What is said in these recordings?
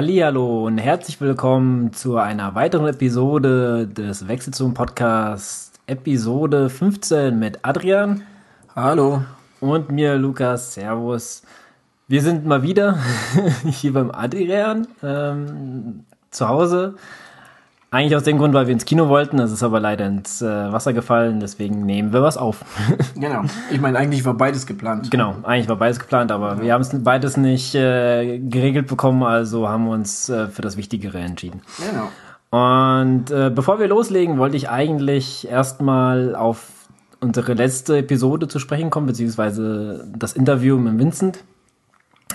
Hallihallo und herzlich willkommen zu einer weiteren Episode des Wechselzone Podcast, Episode 15 mit Adrian. Hallo. Und mir, Lukas. Servus. Wir sind mal wieder hier beim Adrian ähm, zu Hause. Eigentlich aus dem Grund, weil wir ins Kino wollten. Das ist aber leider ins äh, Wasser gefallen. Deswegen nehmen wir was auf. genau. Ich meine, eigentlich war beides geplant. Genau, eigentlich war beides geplant, aber ja. wir haben es beides nicht äh, geregelt bekommen. Also haben wir uns äh, für das Wichtigere entschieden. Genau. Und äh, bevor wir loslegen, wollte ich eigentlich erstmal auf unsere letzte Episode zu sprechen kommen, beziehungsweise das Interview mit Vincent.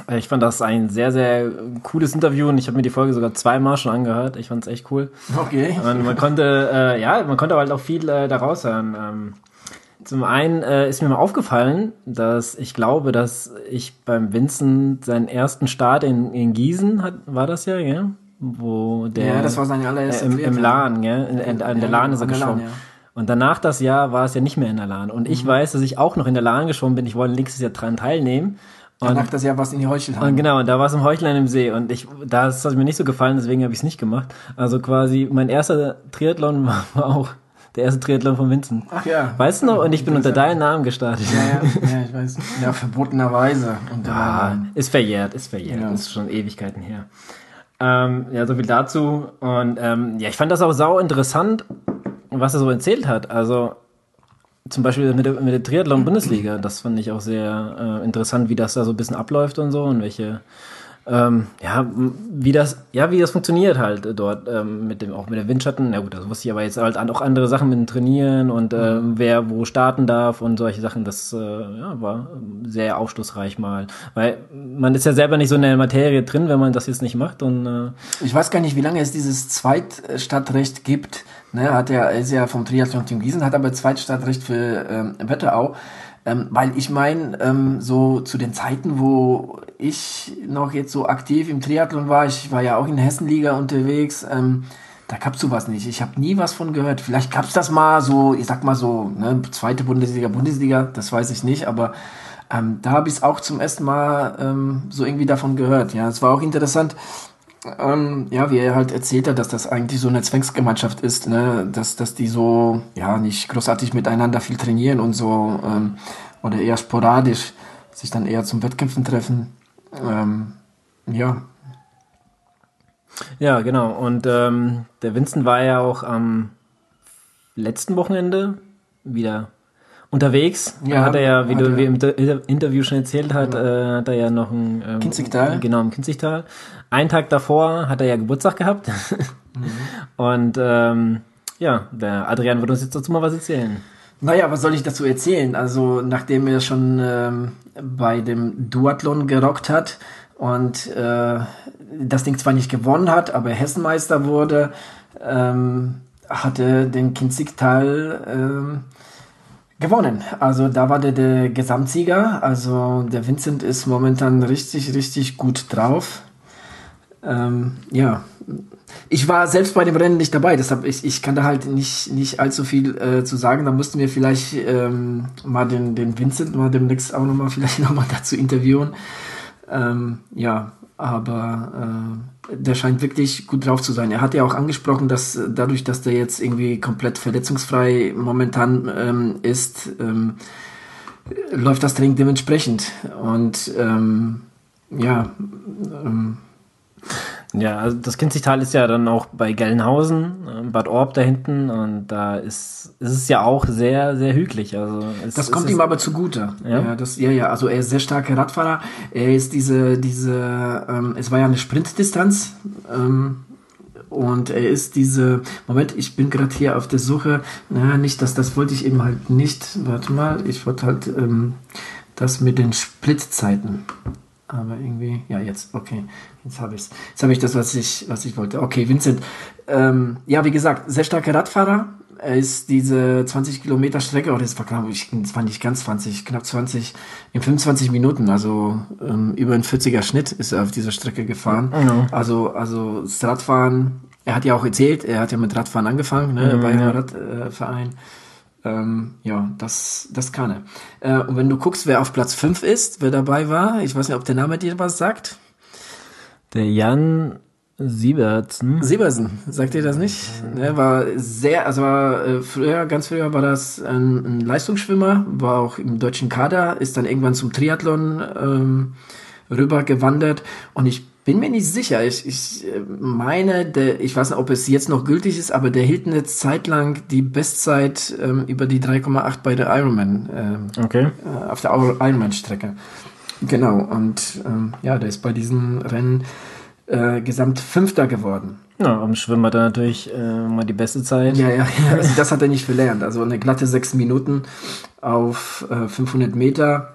Äh, ich fand das ein sehr, sehr cooles Interview und ich habe mir die Folge sogar zweimal schon angehört. Ich fand es echt cool. Okay. Und man konnte, äh, ja, man konnte halt auch viel äh, daraus hören. Ähm, zum einen äh, ist mir mal aufgefallen, dass ich glaube, dass ich beim Vincent seinen ersten Start in, in Gießen hat, war das ja, ja? Wo der. Ja, das war sein allererster äh, im, Im Lahn, gell? In, in, in der Lahn ist er geschwommen. Ja. Und danach das Jahr war es ja nicht mehr in der Lahn. Und ich mhm. weiß, dass ich auch noch in der Lahn geschwommen bin. Ich wollte nächstes Jahr dran teilnehmen. Und, Danach das Jahr war es in die Heuchelheim. Und genau, und da war es im Heuchlein im See. Und ich, das hat mir nicht so gefallen, deswegen habe ich es nicht gemacht. Also quasi, mein erster Triathlon war, war auch der erste Triathlon von Vincent. Ach ja. Weißt du noch? Und ich bin unter deinem Namen gestartet. Ja, ja, ja, ich weiß. Ja, verbotenerweise. Unter ja, ist verjährt, ist verjährt. Ja. Das ist schon Ewigkeiten her. Ähm, ja, so viel dazu. Und ähm, ja, ich fand das auch sau interessant, was er so erzählt hat. Also zum Beispiel mit der, mit der Triathlon-Bundesliga, das fand ich auch sehr äh, interessant, wie das da so ein bisschen abläuft und so und welche, ähm, ja, wie das, ja, wie das funktioniert halt dort, ähm, mit dem, auch mit der Windschatten. Ja gut, das wusste ich aber jetzt halt auch andere Sachen mit dem Trainieren und äh, wer wo starten darf und solche Sachen, das äh, ja, war sehr aufschlussreich mal. Weil man ist ja selber nicht so in der Materie drin, wenn man das jetzt nicht macht. Und, äh, ich weiß gar nicht, wie lange es dieses Zweitstadtrecht gibt Ne, hat ja, ist ja vom Triathlon Team Gießen, hat aber Zweitstadtrecht für ähm, Wetterau. Ähm, weil ich meine, ähm, so zu den Zeiten, wo ich noch jetzt so aktiv im Triathlon war, ich war ja auch in Hessenliga unterwegs, ähm, da gab's sowas nicht. Ich habe nie was von gehört. Vielleicht gab's das mal so, ich sag mal so, ne, zweite Bundesliga, Bundesliga, das weiß ich nicht, aber ähm, da habe ich auch zum ersten Mal ähm, so irgendwie davon gehört. Ja, es war auch interessant ähm, ja, wie er halt erzählt hat, dass das eigentlich so eine Zwangsgemeinschaft ist, ne? dass, dass die so, ja, nicht großartig miteinander viel trainieren und so, ähm, oder eher sporadisch sich dann eher zum Wettkämpfen treffen. Ähm, ja. Ja, genau. Und ähm, der Vincent war ja auch am letzten Wochenende wieder unterwegs. Ja, hat er ja, wie du wie im Interview schon erzählt hat, ja. Äh, hat er ja noch ein ähm, Kinzigtal. Genau, im Kinzigtal. Einen Tag davor hat er ja Geburtstag gehabt. mhm. Und ähm, ja, der Adrian wird uns jetzt dazu mal was erzählen. Naja, was soll ich dazu erzählen? Also, nachdem er schon ähm, bei dem Duathlon gerockt hat und äh, das Ding zwar nicht gewonnen hat, aber Hessenmeister wurde, ähm, hatte den Kinzigtal ähm, gewonnen. Also da war der, der Gesamtsieger. Also der Vincent ist momentan richtig, richtig gut drauf. Ähm, ja, ich war selbst bei dem Rennen nicht dabei, deshalb ich, ich kann da halt nicht, nicht allzu viel äh, zu sagen. Da müssten wir vielleicht ähm, mal den, den Vincent mal demnächst auch nochmal vielleicht nochmal dazu interviewen. Ähm, ja, aber äh, der scheint wirklich gut drauf zu sein. Er hat ja auch angesprochen, dass dadurch, dass der jetzt irgendwie komplett verletzungsfrei momentan ähm, ist, ähm, läuft das Training dementsprechend. Und ähm, ja, ähm, ja, also das Kinzigtal ist ja dann auch bei Gelnhausen, äh, Bad Orb da hinten und da ist, ist es ja auch sehr, sehr hügelig. Also es, das kommt ihm aber zugute. Ja? ja, das, ja, ja, also er ist sehr starker Radfahrer. Er ist diese, diese, ähm, es war ja eine Sprintdistanz. Ähm, und er ist diese, Moment, ich bin gerade hier auf der Suche, naja, nicht, dass das wollte ich eben halt nicht, warte mal, ich wollte halt ähm, das mit den Splitzeiten. Aber irgendwie, ja, jetzt, okay, jetzt habe ich es. Jetzt habe ich das, was ich, was ich wollte. Okay, Vincent, ähm, ja, wie gesagt, sehr starker Radfahrer. Er ist diese 20 Kilometer Strecke, oder das war, glaube ich, das war nicht ganz 20, knapp 20, in 25 Minuten, also ähm, über ein 40er Schnitt ist er auf dieser Strecke gefahren. Mhm. Also, also das Radfahren, er hat ja auch erzählt, er hat ja mit Radfahren angefangen, ne, mhm, bei einem Radverein. Äh, ähm, ja, das, das kann er. Äh, und wenn du guckst, wer auf Platz 5 ist, wer dabei war, ich weiß nicht, ob der Name dir was sagt. Der Jan Siebertsen. Siebersen, sagt ihr das nicht? Er war sehr, also war, äh, früher, ganz früher war das ein, ein Leistungsschwimmer, war auch im deutschen Kader, ist dann irgendwann zum Triathlon ähm, rüber gewandert und ich bin mir nicht sicher. Ich, ich äh, meine, der, ich weiß nicht, ob es jetzt noch gültig ist, aber der hielt eine Zeit lang die Bestzeit ähm, über die 3,8 bei der Ironman. Ähm, Okay. äh, auf der Ironman-Strecke. Genau, und ähm, ja, der ist bei diesem Rennen äh, gesamt Fünfter geworden. Ja, am Schwimmen hat er natürlich äh, mal die beste Zeit. Ja, ja, ja, also das hat er nicht verlernt. Also eine glatte sechs Minuten auf äh, 500 Meter.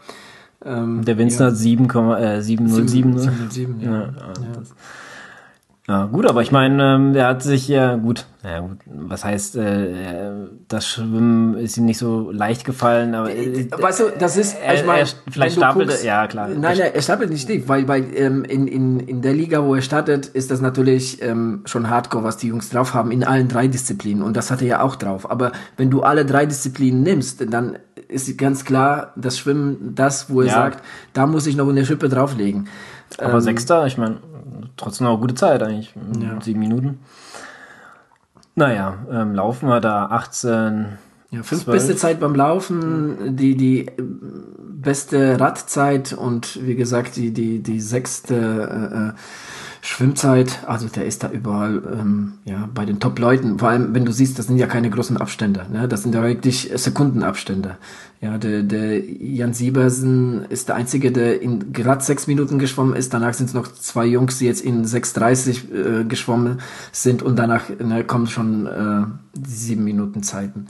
Ähm, Der Winston hat 7, äh, 707. ne? 707, ja. Ja, ja, das- ja, gut, aber ich meine, ähm, er hat sich ja gut, ja gut, was heißt, äh, das Schwimmen ist ihm nicht so leicht gefallen, aber äh, Weißt du, das ist, er, ich meine, vielleicht stapelte, ja klar. Nein, nein, er stapelt nicht tief, weil, weil ähm, in, in, in der Liga, wo er startet, ist das natürlich ähm, schon Hardcore, was die Jungs drauf haben, in allen drei Disziplinen. Und das hat er ja auch drauf. Aber wenn du alle drei Disziplinen nimmst, dann ist ganz klar, das Schwimmen, das, wo er Ja. sagt, da muss ich noch eine Schippe drauflegen. aber ähm, Sechster, ich meine, trotzdem eine gute Zeit eigentlich, sieben Minuten. Naja, ähm, Laufen war da 18, Ja, fünf Zwölf. beste Zeit beim Laufen, die, die äh, beste Radzeit und wie gesagt, die, die, die sechste äh, äh, Schwimmzeit. Also der ist da überall ähm, ja, bei den Top-Leuten. Vor allem, wenn du siehst, das sind ja keine großen Abstände. Ne? Das sind ja wirklich Sekundenabstände. Ja, der, der Jan Siebersen ist der Einzige, der in gerade sechs Minuten geschwommen ist. Danach sind es noch zwei Jungs, die jetzt in 6,30 äh, geschwommen sind und danach ne, kommen schon äh, sieben Minuten Zeiten.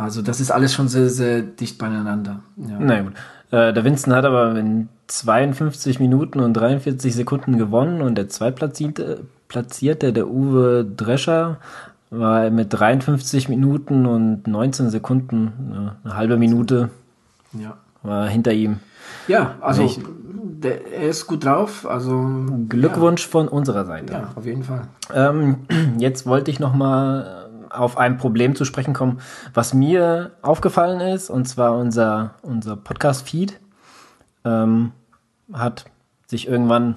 Also das ist alles schon sehr, sehr dicht beieinander. Ja. Na gut. Äh, der Winston hat aber in 52 Minuten und 43 Sekunden gewonnen und der Zweitplatzierte, Platzierte, der Uwe Drescher, war mit 53 Minuten und 19 Sekunden, eine halbe Minute, Ja, war hinter ihm. ja also Ich- der, er ist gut drauf. Also Glückwunsch von unserer Seite. Ja, auf jeden Fall. Ähm, jetzt wollte ich noch mal auf ein Problem zu sprechen kommen, was mir aufgefallen ist, und zwar unser, unser Podcast-Feed ähm, hat sich irgendwann,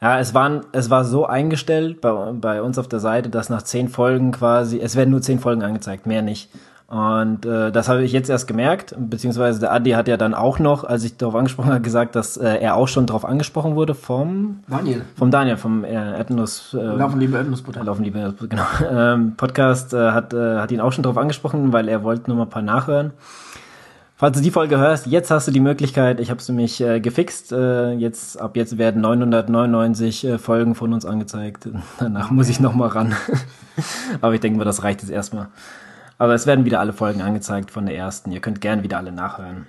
ja, es, waren, es war so eingestellt bei, bei uns auf der Seite, dass nach zehn Folgen quasi, es werden nur zehn Folgen angezeigt, mehr nicht. Und äh, das habe ich jetzt erst gemerkt, beziehungsweise der Adi hat ja dann auch noch, als ich darauf angesprochen habe, gesagt, dass äh, er auch schon darauf angesprochen wurde vom, Daniel, vom Daniel, vom äh, Erdnuss. Äh, laufen liebe Erdnussbutter. Laufen die Bilder, genau. Ähm, Podcast äh, hat, äh, hat ihn auch schon darauf angesprochen, weil er wollte nur mal ein paar nachhören. Falls du die Folge hörst, jetzt hast du die Möglichkeit, ich habe es nämlich äh, gefixt, äh, jetzt, ab jetzt werden 999 äh, Folgen von uns angezeigt. Danach muss ich noch mal ran. Aber ich denke mal, das reicht jetzt erstmal. Aber es werden wieder alle Folgen angezeigt von der ersten. Ihr könnt gern wieder alle nachhören.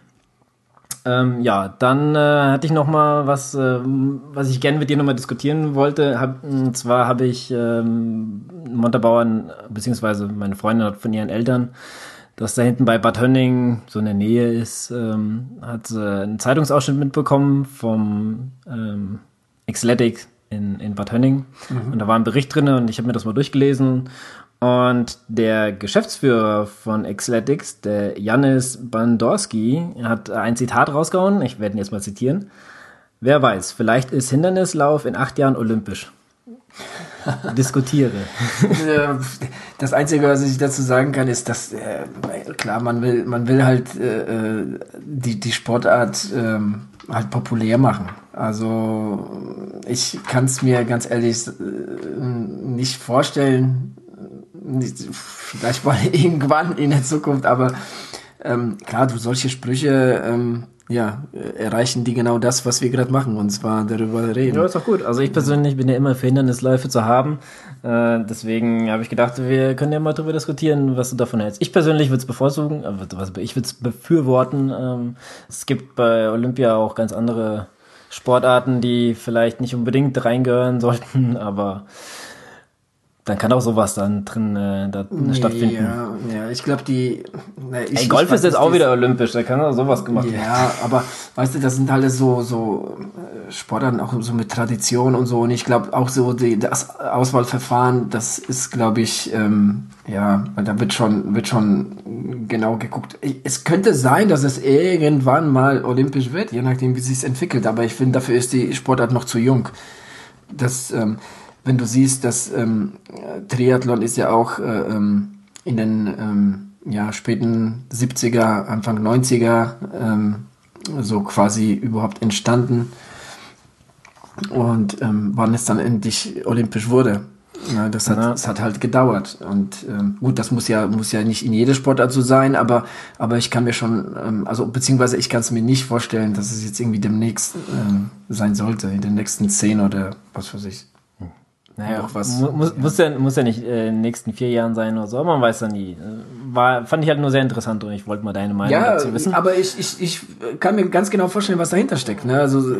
Ähm, ja, dann äh, hatte ich noch mal was, äh, was ich gerne mit dir noch mal diskutieren wollte. Hab, und zwar habe ich ähm, Montabaur, beziehungsweise meine Freundin hat von ihren Eltern, das da hinten bei Bad Hönning so in der Nähe ist, ähm, hat äh, einen Zeitungsausschnitt mitbekommen vom ähm, Xletics in, in Bad Hönning. Und da war ein Bericht drin und ich habe mir das mal durchgelesen. Und der Geschäftsführer von Xletics, der Janis Bandorski, hat ein Zitat rausgehauen. Ich werde ihn jetzt mal zitieren. Wer weiß, vielleicht ist Hindernislauf in acht Jahren olympisch. Diskutiere. Äh, das Einzige, was ich dazu sagen kann, ist, dass äh, klar, man will, man will halt äh, äh, die die Sportart ähm, halt populär machen. Also ich kann es mir ganz ehrlich äh, nicht vorstellen. Vielleicht mal irgendwann in der Zukunft, aber ähm, klar, du solche Sprüche ähm, ja, äh, erreichen die genau das, was wir gerade machen, und zwar darüber reden. Ja, ist doch gut. Also ich persönlich bin ja immer für Hindernisläufe zu haben. Äh, deswegen habe ich gedacht, wir können ja mal darüber diskutieren, was du davon hältst. Ich persönlich würde es bevorzugen, was- ich würde es befürworten. Ähm, es gibt bei Olympia auch ganz andere Sportarten, die vielleicht nicht unbedingt reingehören sollten, aber dann kann auch sowas dann drin äh, da stattfinden. Ja, ja, ich glaube, die. Na, ich, Ey, Golf ist jetzt auch wieder olympisch, da kann auch sowas gemacht werden. Ja, aber weißt du, das sind alle so, so äh, Sportarten auch so mit Tradition und so. Und ich glaube auch so, die, das Auswahlverfahren, das ist, glaube ich, ähm, ja, weil da wird schon, wird schon genau geguckt. Es könnte sein, dass es irgendwann mal olympisch wird, je nachdem, wie sich entwickelt. Aber ich finde, dafür ist die Sportart noch zu jung. Das, ähm, wenn du siehst, dass ähm, Triathlon ist ja auch äh, ähm, in den ähm, ja, späten 70er, Anfang 90er ähm, so quasi überhaupt entstanden und ähm, wann es dann endlich olympisch wurde. Ja, das, hat, ja. das hat halt gedauert. Und ähm, gut, das muss ja, muss ja nicht in jeder Sportart so sein, aber, aber ich kann mir schon, ähm, also beziehungsweise ich kann es mir nicht vorstellen, dass es jetzt irgendwie demnächst ähm, sein sollte, in den nächsten zehn oder was weiß ich. Naja, auch was. Muss, ja. Muss, ja, muss ja nicht äh, in den nächsten vier Jahren sein oder so, man weiß ja nie. War, fand ich halt nur sehr interessant und ich wollte mal deine Meinung ja, dazu wissen. aber ich, ich, ich kann mir ganz genau vorstellen, was dahinter steckt. Ne? Also,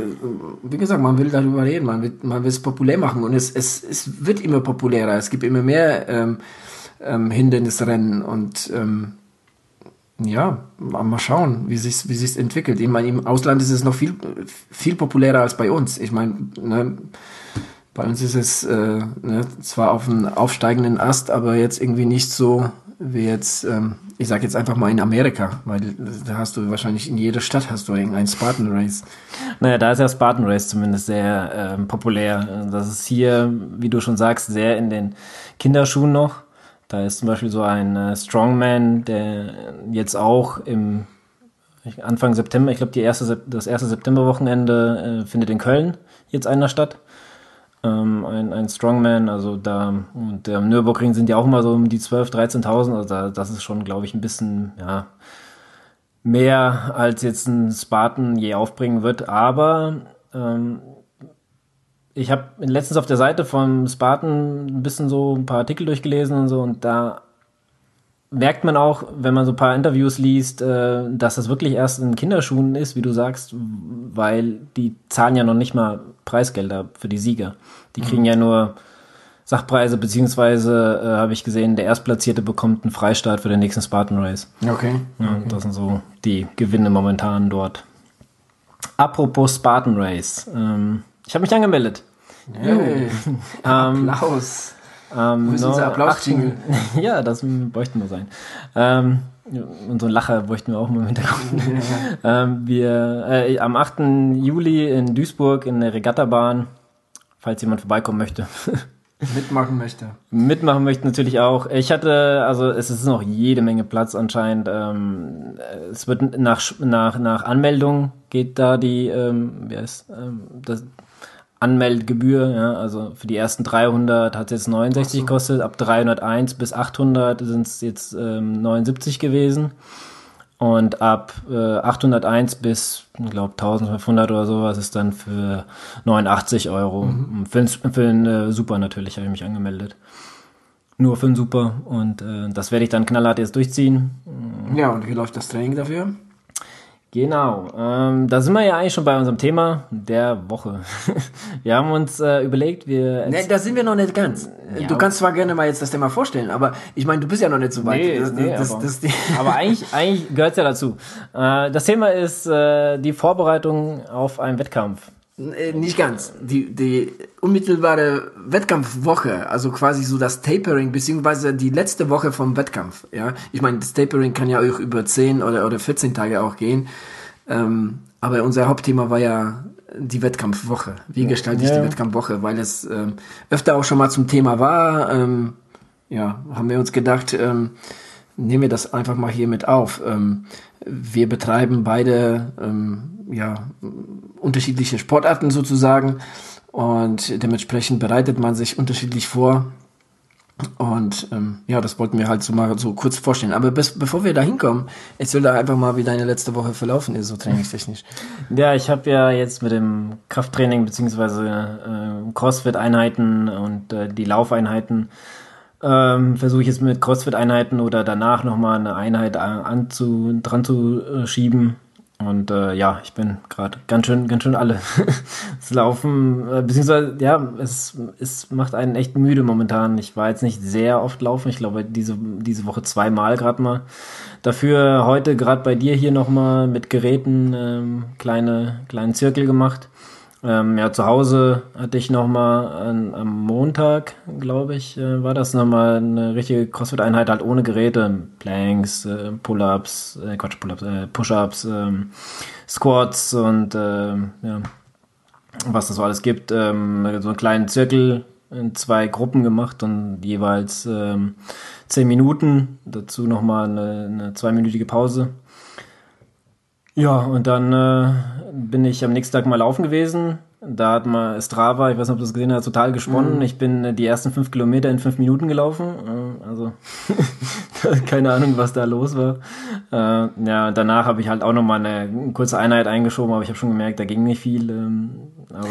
wie gesagt, man will darüber reden, man will, man will es populär machen und es, es, es wird immer populärer. Es gibt immer mehr ähm, ähm, Hindernisrennen und ähm, ja, mal schauen, wie sich wie sich's entwickelt. Ich meine, im Ausland ist es noch viel viel populärer als bei uns. Ich meine, ne, bei uns ist es äh, ne, zwar auf einem aufsteigenden Ast, aber jetzt irgendwie nicht so wie jetzt, ähm, ich sag jetzt einfach mal in Amerika, weil da hast du wahrscheinlich in jeder Stadt hast du irgendein Spartan Race. Naja, da ist ja Spartan Race zumindest sehr ähm, populär. Das ist hier, wie du schon sagst, sehr in den Kinderschuhen noch. Da ist zum Beispiel so ein äh, Strongman, der jetzt auch im Anfang September, ich glaube, erste, das erste Septemberwochenende äh, findet in Köln jetzt einer statt ähm, ein, ein Strongman, also da, und der Nürburgring sind ja auch immer so um die 12.000, 13.000, also da, das ist schon, glaube ich, ein bisschen, ja, mehr als jetzt ein Spartan je aufbringen wird, aber ähm, ich habe letztens auf der Seite vom Spartan ein bisschen so ein paar Artikel durchgelesen und so und da merkt man auch, wenn man so ein paar Interviews liest, äh, dass das wirklich erst in Kinderschuhen ist, wie du sagst, weil die zahlen ja noch nicht mal Preisgelder für die Sieger. Die kriegen mhm. ja nur Sachpreise, beziehungsweise äh, habe ich gesehen, der Erstplatzierte bekommt einen Freistaat für den nächsten Spartan Race. Okay. Ja. Das sind so die Gewinne momentan dort. Apropos Spartan Race. Ähm, ich habe mich angemeldet. Hey. ähm, Applaus. Ähm, Wo ist unser Applaus-Jingle? ja, das bräuchten wir sein. Ähm, und so ein Lacher bräuchten wir auch mal im Hintergrund. ähm, wir, äh, am 8. Juli in Duisburg in der Regattabahn, falls jemand vorbeikommen möchte. Mitmachen möchte. Mitmachen möchte natürlich auch. Ich hatte, also es ist noch jede Menge Platz anscheinend. Ähm, es wird nach, nach, nach Anmeldung geht da die, ähm, wie heißt, ähm, das, Anmeldgebühr, ja, also für die ersten 300 hat es jetzt 69 gekostet, ab 301 bis 800 sind es jetzt ähm, 79 gewesen und ab äh, 801 bis, ich glaube, 1500 oder sowas ist dann für 89 Euro. Mhm. Für, für den äh, Super natürlich habe ich mich angemeldet. Nur für den Super und äh, das werde ich dann knallhart jetzt durchziehen. Ja, und wie läuft das Training dafür? Genau, ähm, da sind wir ja eigentlich schon bei unserem Thema der Woche. wir haben uns äh, überlegt, wir. Nee, da sind wir noch nicht ganz. Ja, du kannst zwar gerne mal jetzt das Thema vorstellen, aber ich meine, du bist ja noch nicht so weit. Nee, das, nee, das, aber, das, aber, eigentlich, eigentlich gehört es ja dazu. Äh, das Thema ist äh, die Vorbereitung auf einen Wettkampf. Äh, nicht ganz. Die, die unmittelbare Wettkampfwoche, also quasi so das Tapering, beziehungsweise die letzte Woche vom Wettkampf. Ja, ich meine, das Tapering kann ja auch über 10 oder, oder 14 Tage auch gehen. Ähm, aber unser Hauptthema war ja die Wettkampfwoche. Wie gestalte ich ja. die Wettkampfwoche? Weil es ähm, öfter auch schon mal zum Thema war. Ähm, ja, haben wir uns gedacht, ähm, nehmen wir das einfach mal hier mit auf. Ähm, wir betreiben beide ähm, ja, unterschiedliche Sportarten sozusagen und dementsprechend bereitet man sich unterschiedlich vor. Und ähm, ja, das wollten wir halt so mal so kurz vorstellen. Aber bis, bevor wir da hinkommen, erzähl da einfach mal, wie deine letzte Woche verlaufen ist, so trainingstechnisch. Ja, ich habe ja jetzt mit dem Krafttraining beziehungsweise äh, Crossfit-Einheiten und äh, die Laufeinheiten ähm, versuche ich jetzt mit Crossfit-Einheiten oder danach nochmal eine Einheit anzu, dran zu äh, schieben. Und äh, ja, ich bin gerade ganz schön, ganz schön alle. das Laufen, äh, beziehungsweise, ja, es, es macht einen echt müde momentan. Ich war jetzt nicht sehr oft laufen. Ich glaube, diese, diese Woche zweimal gerade mal. Dafür heute gerade bei dir hier nochmal mit Geräten ähm, kleine, kleinen Zirkel gemacht. Ähm, ja, zu Hause hatte ich nochmal am Montag, glaube ich, äh, war das nochmal eine richtige CrossFit-Einheit, halt ohne Geräte. Planks, äh, Pull-Ups, äh, Quatsch, Pull-Ups, äh, Push-Ups, ähm, Squats und äh, ja, was das so alles gibt. Ähm, so einen kleinen Zirkel in zwei Gruppen gemacht und jeweils ähm, zehn Minuten. Dazu nochmal eine, eine zweiminütige Pause. Ja, und dann äh, bin ich am nächsten Tag mal laufen gewesen. Da hat mal Strava, ich weiß nicht, ob du das gesehen hast, total gesponnen. Mm. Ich bin äh, die ersten fünf Kilometer in fünf Minuten gelaufen. Äh, also keine Ahnung, was da los war. Äh, ja, danach habe ich halt auch nochmal eine kurze Einheit eingeschoben, aber ich habe schon gemerkt, da ging nicht viel. Ähm, aber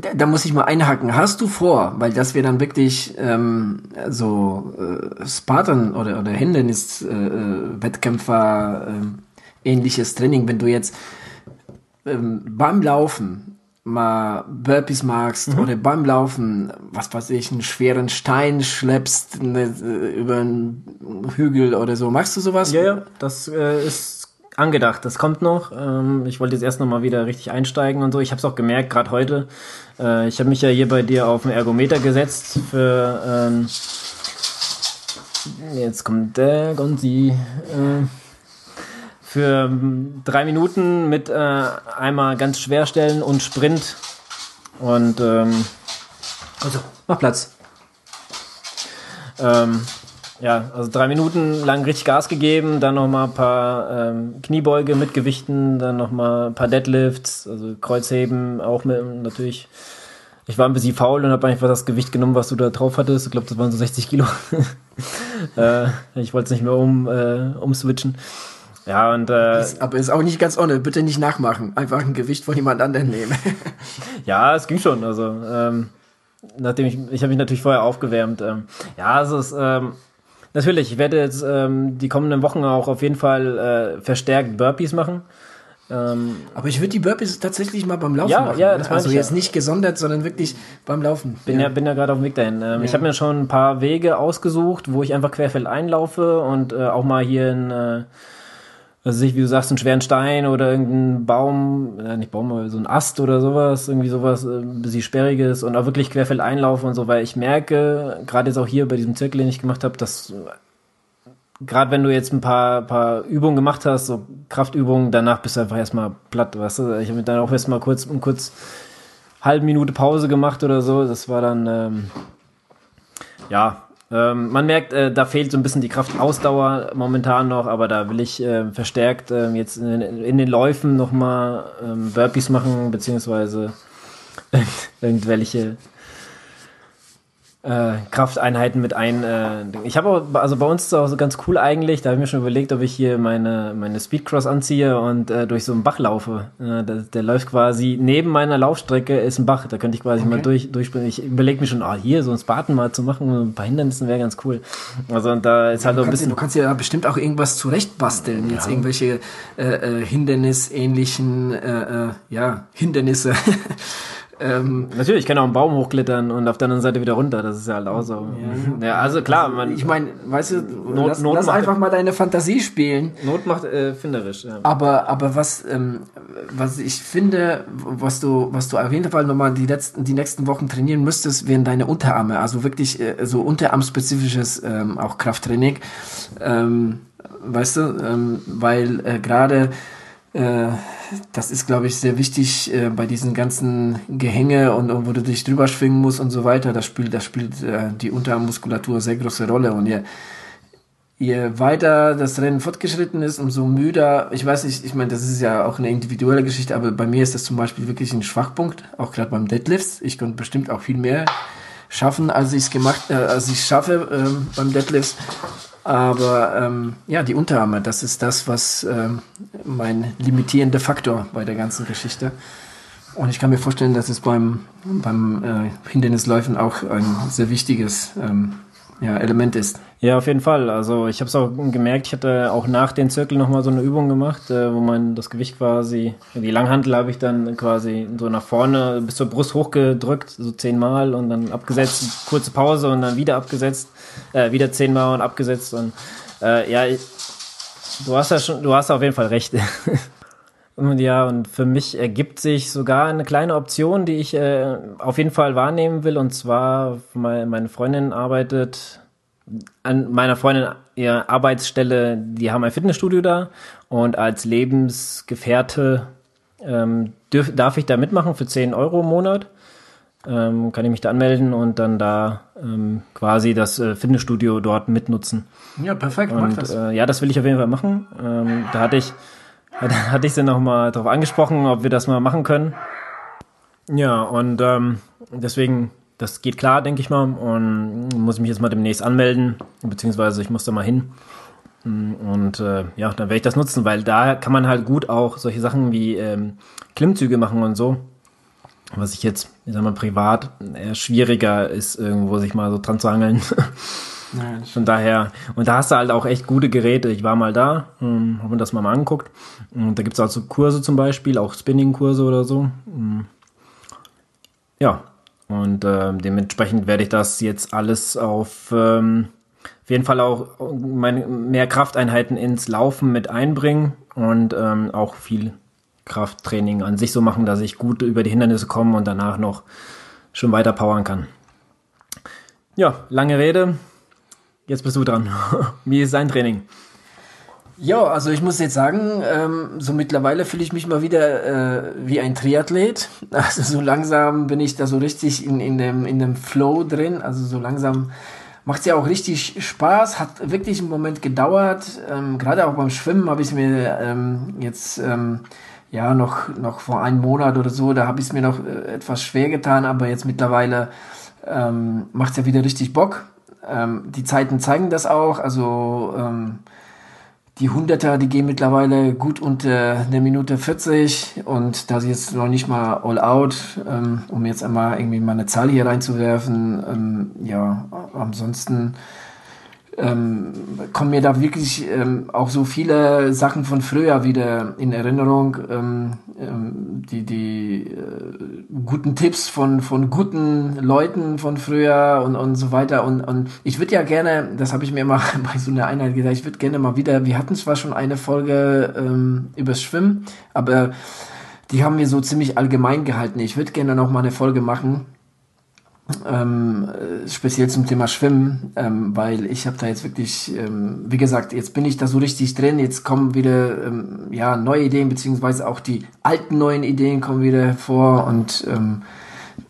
da, da, muss ich mal einhaken. Hast du vor, weil das wäre dann wirklich ähm, so äh, Spartan oder, oder Hindernis-Wettkämpfer äh, äh, ähnliches Training, wenn du jetzt ähm, beim Laufen mal Burpees magst mhm. oder beim Laufen, was weiß ich, einen schweren Stein schleppst ne, über einen Hügel oder so. Magst du sowas? Ja, ja, das äh, ist angedacht. Das kommt noch. Ähm, ich wollte jetzt erst noch mal wieder richtig einsteigen und so. Ich habe es auch gemerkt, gerade heute. Äh, ich habe mich ja hier bei dir auf den Ergometer gesetzt für. Ähm, jetzt kommt der Gonzi. Äh, für ähm, drei Minuten mit äh, einmal ganz schwer stellen und Sprint. Und ähm, also, mach Platz. Ähm, ja, also drei Minuten lang richtig Gas gegeben, dann nochmal ein paar ähm, Kniebeuge mit Gewichten, dann nochmal ein paar Deadlifts, also Kreuzheben auch mit natürlich. Ich war ein bisschen faul und habe einfach das Gewicht genommen, was du da drauf hattest. Ich glaube, das waren so 60 Kilo. äh, ich wollte es nicht mehr um, äh, umswitchen. Ja, und äh, ist, aber ist auch nicht ganz ohne. Bitte nicht nachmachen. Einfach ein Gewicht von jemand anderem nehmen. ja, es ging schon. Also ähm, nachdem ich ich habe mich natürlich vorher aufgewärmt. Ähm, ja, also es ähm, Natürlich, ich werde jetzt ähm, die kommenden Wochen auch auf jeden Fall äh, verstärkt Burpees machen. Ähm, Aber ich würde die Burpees tatsächlich mal beim Laufen ja, machen. Ja, das also jetzt ja. nicht gesondert, sondern wirklich beim Laufen. Bin ja, ja bin ja gerade auf dem Weg dahin. Ähm. Ich habe mir schon ein paar Wege ausgesucht, wo ich einfach querfeld einlaufe und äh, auch mal hier in äh, also ich, wie du sagst, einen schweren Stein oder irgendeinen Baum, äh, nicht Baum, aber so ein Ast oder sowas, irgendwie sowas, äh, ein bisschen sperriges und auch wirklich querfeld einlaufen und so, weil ich merke, gerade jetzt auch hier bei diesem Zirkel, den ich gemacht habe, dass äh, gerade wenn du jetzt ein paar, paar Übungen gemacht hast, so Kraftübungen, danach bist du einfach erstmal platt, weißt du? Ich habe dann auch erstmal kurz, kurz halbe Minute Pause gemacht oder so. Das war dann, ähm, ja, ähm, man merkt, äh, da fehlt so ein bisschen die Kraftausdauer momentan noch, aber da will ich äh, verstärkt äh, jetzt in, in, den Läufen nochmal ähm, Burpees machen, beziehungsweise irgendwelche äh, Krafteinheiten mit ein. Äh, ich habe auch, also bei uns ist es auch so ganz cool eigentlich. Da habe ich mir schon überlegt, ob ich hier meine, meine Speedcross anziehe und äh, durch so einen Bach laufe. Äh, der, der, läuft quasi neben meiner Laufstrecke ist ein Bach. Da könnte ich quasi okay. mal durch, durchspringen. Ich überlege mir schon, ah, hier so ein Spartan mal zu machen, ein paar Hindernissen wäre ganz cool. Also und da ist ja, halt so ein bisschen. du kannst ja bestimmt auch irgendwas zurechtbasteln. Jetzt ja. irgendwelche äh, äh, Hindernisähnlichen, äh, äh, ja, Hindernisse. Ähm, Natürlich, ich kann auch einen Baum hochklettern und auf der anderen Seite wieder runter. Das ist ja halt auch so. Ja, ja also klar, man. Ich meine, weißt du, Not, lass, Not lass einfach mal deine Fantasie spielen. Not macht äh, finderisch. Ja. Aber, aber was, ähm, was ich finde, was du, was du auf jeden Fall nochmal die letzten, die nächsten Wochen trainieren müsstest, wären deine Unterarme. Also wirklich äh, so unterarmspezifisches ähm, auch Krafttraining. Ähm, weißt du, ähm, weil äh, gerade das ist, glaube ich, sehr wichtig äh, bei diesen ganzen Gehänge und, und, wo du dich drüber schwingen musst und so weiter. Das spielt, das spielt äh, die Untermuskulatur sehr große Rolle. Und je, je weiter das Rennen fortgeschritten ist, umso müder. Ich weiß nicht, ich meine, das ist ja auch eine individuelle Geschichte, aber bei mir ist das zum Beispiel wirklich ein Schwachpunkt, auch gerade beim Deadlifts. Ich könnte bestimmt auch viel mehr schaffen, als ich es gemacht, äh, als ich schaffe ähm, beim Deadlifts. Aber ähm, ja, die Unterarme, das ist das, was ähm, mein limitierender Faktor bei der ganzen Geschichte. Und ich kann mir vorstellen, dass es beim, beim äh, Hindernisläufen auch ein sehr wichtiges ähm, ja, Element ist. Ja, auf jeden Fall. Also ich habe es auch gemerkt, ich hatte auch nach den Zirkel nochmal so eine Übung gemacht, äh, wo man das Gewicht quasi, die Langhantel habe ich dann quasi so nach vorne bis zur Brust hochgedrückt, so zehnmal und dann abgesetzt, kurze Pause und dann wieder abgesetzt, äh, wieder zehnmal und abgesetzt und äh, ja, du hast ja schon, du hast auf jeden Fall recht. Und ja, und für mich ergibt sich sogar eine kleine Option, die ich äh, auf jeden Fall wahrnehmen will. Und zwar, meine Freundin arbeitet an meiner Freundin ihre Arbeitsstelle, die haben ein Fitnessstudio da und als Lebensgefährte ähm, dürf, darf ich da mitmachen für 10 Euro im Monat. ähm, kann ich mich da anmelden und dann da ähm, quasi das äh, Fitnessstudio dort mitnutzen. Ja, perfekt. Und das. Äh, ja, das will ich auf jeden Fall machen. Ähm, da hatte ich, da hatte ich sie noch mal darauf angesprochen, ob wir das mal machen können. Ja, und ähm, deswegen, das geht klar, denke ich mal. Und muss ich mich jetzt mal demnächst anmelden, beziehungsweise ich muss da mal hin. Und äh, ja, dann werde ich das nutzen, weil da kann man halt gut auch solche Sachen wie ähm, Klimmzüge machen und so was ich jetzt, ich sag mal, privat eher schwieriger ist, irgendwo sich mal so dran zu hangeln. Nein, Von daher, und da hast du halt auch echt gute Geräte. Ich war mal da, ähm, habe mir das mal, mal angeguckt. Und da gibt es auch so Kurse zum Beispiel, auch Spinning-Kurse oder so. Ähm, ja, und äh, dementsprechend werde ich das jetzt alles auf ähm, auf jeden Fall auch meine, mehr Krafteinheiten ins Laufen mit einbringen und ähm, auch viel Krafttraining an sich so machen, dass ich gut über die Hindernisse komme und danach noch schon weiter powern kann. Ja, lange Rede. Jetzt bist du dran. Wie ist dein Training? Ja, also ich muss jetzt sagen, ähm, so mittlerweile fühle ich mich mal wieder äh, wie ein Triathlet. Also so langsam bin ich da so richtig in, in, dem, in dem Flow drin. Also so langsam macht es ja auch richtig Spaß. Hat wirklich einen Moment gedauert. Ähm, Gerade auch beim Schwimmen habe ich mir ähm, jetzt ähm, ja, noch, noch vor einem Monat oder so, da habe ich es mir noch äh, etwas schwer getan, aber jetzt mittlerweile ähm, macht es ja wieder richtig Bock. Ähm, die Zeiten zeigen das auch, also ähm, die Hunderter, die gehen mittlerweile gut unter eine Minute 40 und das ist jetzt noch nicht mal all out, ähm, um jetzt einmal irgendwie mal eine Zahl hier reinzuwerfen. Ähm, ja, ansonsten ähm, kommen mir da wirklich ähm, auch so viele Sachen von früher wieder in Erinnerung, ähm, ähm, die, die äh, guten Tipps von, von guten Leuten von früher und, und so weiter. Und, und ich würde ja gerne, das habe ich mir mal bei so einer Einheit gesagt, ich würde gerne mal wieder, wir hatten zwar schon eine Folge ähm, übers Schwimmen, aber die haben wir so ziemlich allgemein gehalten. Ich würde gerne noch mal eine Folge machen ähm, speziell zum Thema Schwimmen, ähm, weil ich habe da jetzt wirklich, ähm, wie gesagt, jetzt bin ich da so richtig drin, jetzt kommen wieder ähm, ja neue Ideen, beziehungsweise auch die alten neuen Ideen kommen wieder hervor und ähm,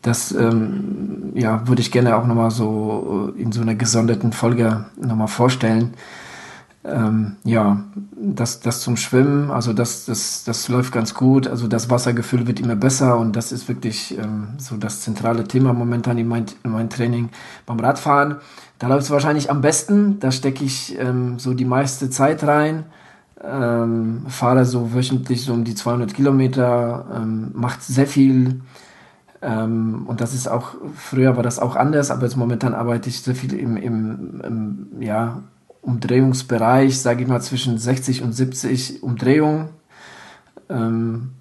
das ähm, ja, würde ich gerne auch nochmal so in so einer gesonderten Folge nochmal vorstellen ähm, ja, das, das zum Schwimmen, also das, das, das läuft ganz gut. Also das Wassergefühl wird immer besser und das ist wirklich ähm, so das zentrale Thema momentan in, mein, in meinem Training beim Radfahren. Da läuft es wahrscheinlich am besten. Da stecke ich ähm, so die meiste Zeit rein. Ähm, fahre so wöchentlich so um die 200 Kilometer, ähm, macht sehr viel. Ähm, und das ist auch, früher war das auch anders, aber jetzt momentan arbeite ich sehr viel im, im, im ja, Umdrehungsbereich, sage ich mal, zwischen 60 und 70 Umdrehungen. Ähm,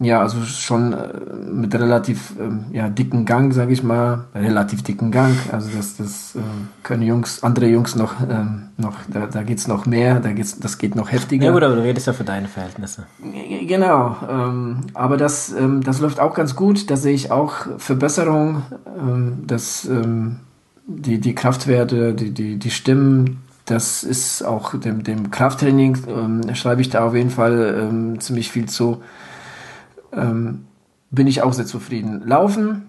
ja, also schon äh, mit relativ ähm, ja, dicken Gang, sage ich mal, relativ dicken Gang. Also das, das äh, können Jungs, andere Jungs noch, ähm, noch da, da geht's noch mehr, da geht's, das geht noch heftiger. Ja gut, aber du redest ja für deine Verhältnisse. Genau, ähm, aber das, ähm, das läuft auch ganz gut. Da sehe ich auch Verbesserung, ähm, dass die, die Kraftwerte, die, die, die Stimmen, das ist auch dem, dem Krafttraining, ähm, schreibe ich da auf jeden Fall ähm, ziemlich viel zu. Ähm, bin ich auch sehr zufrieden. Laufen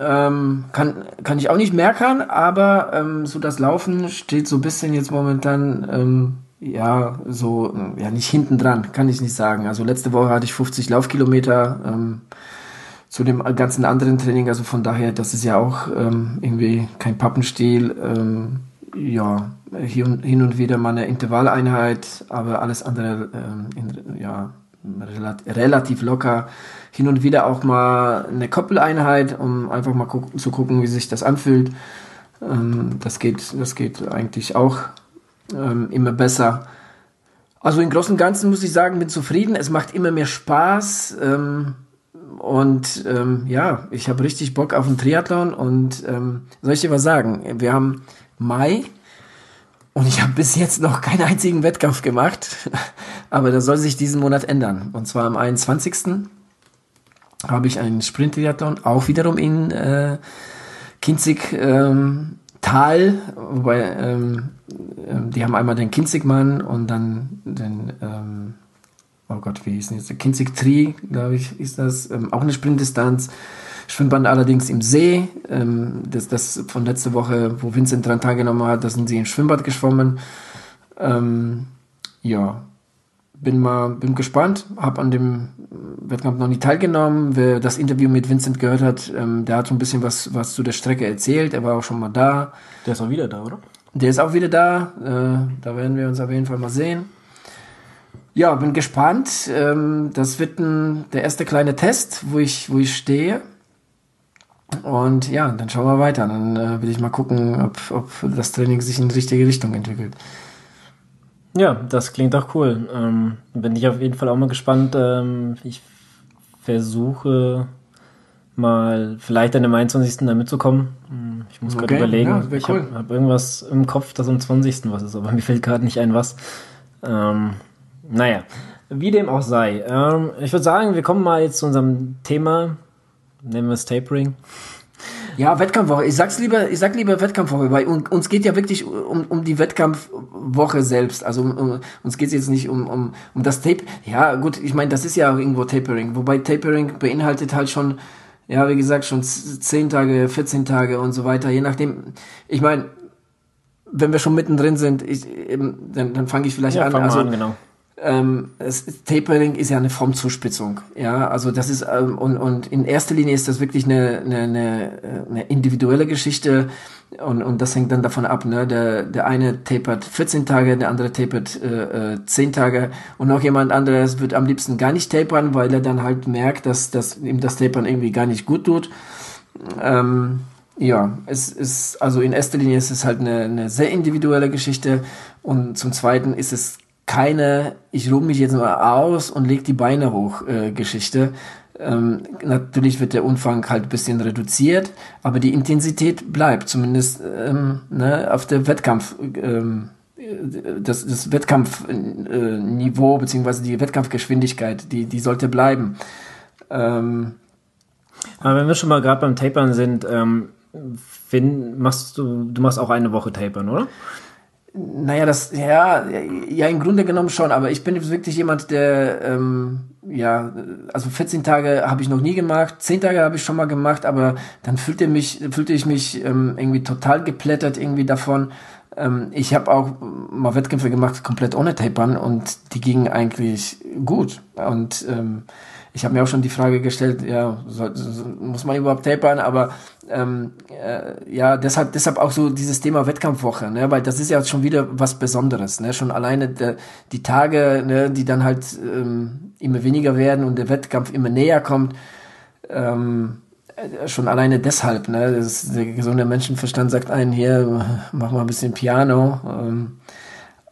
ähm, kann, kann ich auch nicht merken, aber ähm, so das Laufen steht so ein bisschen jetzt momentan, ähm, ja, so, ja, nicht hinten dran, kann ich nicht sagen. Also letzte Woche hatte ich 50 Laufkilometer zu dem ganzen anderen Training, also von daher, das ist ja auch irgendwie kein Pappenstiel. Ja, hin und wieder mal eine Intervalleinheit, aber alles andere ähm, in, ja, relativ locker. Hin und wieder auch mal eine Koppeleinheit, um einfach mal guck, zu gucken, wie sich das anfühlt. Ähm, das, geht, das geht eigentlich auch ähm, immer besser. Also im Großen und Ganzen muss ich sagen, bin zufrieden. Es macht immer mehr Spaß. Ähm, und ähm, ja, ich habe richtig Bock auf einen Triathlon. Und ähm, soll ich dir was sagen? Wir haben Mai und ich habe bis jetzt noch keinen einzigen Wettkampf gemacht. Aber das soll sich diesen Monat ändern. Und zwar am 21. habe ich einen Sprint-Triathlon, auch wiederum in äh, Kinzig ähm, Tal. Wobei, ähm, ähm, die haben einmal den Kinzigmann und dann den, ähm, oh Gott, wie hieß denn jetzt? Kinzig Tree, glaube ich, ist das. Ähm, auch eine Sprintdistanz. Schwimmbad allerdings im See. Ähm, das, das von letzte Woche, wo Vincent dran teilgenommen hat, da sind sie im Schwimmbad geschwommen. Ähm, ja, bin mal bin gespannt, habe an dem Wettkampf noch nicht teilgenommen. Wer das Interview mit Vincent gehört hat, ähm, der hat so ein bisschen was was zu der Strecke erzählt. Er war auch schon mal da. Der ist auch wieder da, oder? Der ist auch wieder da. Äh, da werden wir uns auf jeden Fall mal sehen. Ja, bin gespannt. Ähm, das wird ein, der erste kleine Test, wo ich wo ich stehe. Und ja, dann schauen wir weiter. Dann äh, will ich mal gucken, ob, ob das Training sich in die richtige Richtung entwickelt. Ja, das klingt auch cool. Ähm, bin ich auf jeden Fall auch mal gespannt. Ähm, ich versuche mal vielleicht an dem 21. da mitzukommen. Hm, ich muss okay, gerade überlegen. Ja, ich cool. habe hab irgendwas im Kopf, das am 20. was ist, aber mir fällt gerade nicht ein, was. Ähm, naja, wie dem auch sei. Ähm, ich würde sagen, wir kommen mal jetzt zu unserem Thema. Nennen wir es Tapering. Ja, Wettkampfwoche. Ich sag's lieber, ich sag lieber Wettkampfwoche, weil uns geht ja wirklich um, um die Wettkampfwoche selbst. Also um, um, uns geht's jetzt nicht um, um, um das Tape. Ja, gut, ich meine, das ist ja auch irgendwo Tapering. Wobei Tapering beinhaltet halt schon, ja, wie gesagt, schon 10 Tage, 14 Tage und so weiter. Je nachdem. Ich meine, wenn wir schon mittendrin sind, ich, eben, dann, dann fange ich vielleicht ja, an. Also, an, genau ähm, es, Tapering ist ja eine Formzuspitzung. Ja, also das ist ähm, und, und in erster Linie ist das wirklich eine, eine, eine, eine individuelle Geschichte und, und das hängt dann davon ab. Ne? Der, der eine tapert 14 Tage, der andere tapert äh, 10 äh, Tage und noch jemand anderes wird am liebsten gar nicht tapern, weil er dann halt merkt, dass, dass ihm das Tapern irgendwie gar nicht gut tut. Ähm, ja, es ist, also in erster Linie ist es halt eine, eine sehr individuelle Geschichte und zum Zweiten ist es keine, ich ruhe mich jetzt mal aus und leg die Beine hoch äh, Geschichte. Ähm, natürlich wird der Umfang halt ein bisschen reduziert, aber die Intensität bleibt, zumindest ähm, ne, auf der Wettkampf, ähm, das, das Wettkampfniveau äh, beziehungsweise die Wettkampfgeschwindigkeit, die, die sollte bleiben. Ähm, aber wenn wir schon mal gerade beim Tapern sind, ähm, Finn, machst du, du machst auch eine Woche Tapern, oder? Naja, das, ja, ja, im Grunde genommen schon, aber ich bin wirklich jemand, der, ähm, ja, also 14 Tage habe ich noch nie gemacht, 10 Tage habe ich schon mal gemacht, aber dann fühlte mich, fühlte ich mich ähm, irgendwie total geplättert irgendwie davon. Ähm, ich habe auch mal Wettkämpfe gemacht, komplett ohne Tapern und die gingen eigentlich gut. Und ähm, ich habe mir auch schon die Frage gestellt, ja, so, so, muss man überhaupt tapern, aber ähm, äh, ja, deshalb, deshalb auch so dieses Thema Wettkampfwoche, ne, weil das ist ja schon wieder was Besonderes, ne, schon alleine der, die Tage, ne, die dann halt ähm, immer weniger werden und der Wettkampf immer näher kommt, ähm, äh, schon alleine deshalb, ne, das, der gesunde Menschenverstand sagt einen hier, mach mal ein bisschen Piano, ähm,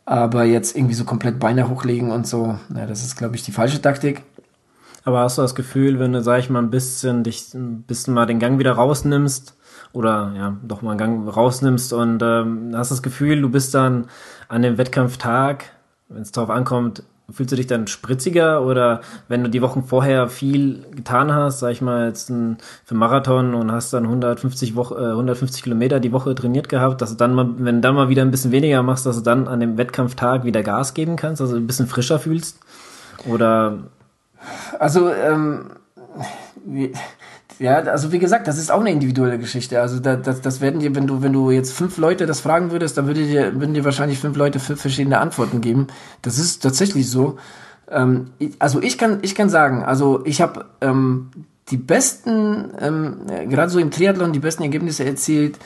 aber jetzt irgendwie so komplett Beine hochlegen und so, ne, das ist, glaube ich, die falsche Taktik. Aber hast du das Gefühl, wenn du, sag ich mal, ein bisschen dich, ein bisschen mal den Gang wieder rausnimmst oder ja, doch mal einen Gang rausnimmst und ähm, hast das Gefühl, du bist dann an dem Wettkampftag, wenn es drauf ankommt, fühlst du dich dann spritziger oder wenn du die Wochen vorher viel getan hast, sag ich mal jetzt ein, für Marathon und hast dann 150 Woche, äh, 150 Kilometer die Woche trainiert gehabt, dass du dann mal, wenn du dann mal wieder ein bisschen weniger machst, dass du dann an dem Wettkampftag wieder Gas geben kannst, also ein bisschen frischer fühlst? Oder also, ähm, wie, ja, also wie gesagt, das ist auch eine individuelle Geschichte. Also da, das, das werden dir, wenn du, wenn du jetzt fünf Leute das fragen würdest, dann würde dir, würden dir wahrscheinlich fünf Leute fünf verschiedene Antworten geben. Das ist tatsächlich so. Ähm, also ich kann, ich kann sagen, also ich habe ähm, die besten, ähm, gerade so im Triathlon, die besten Ergebnisse erzielt,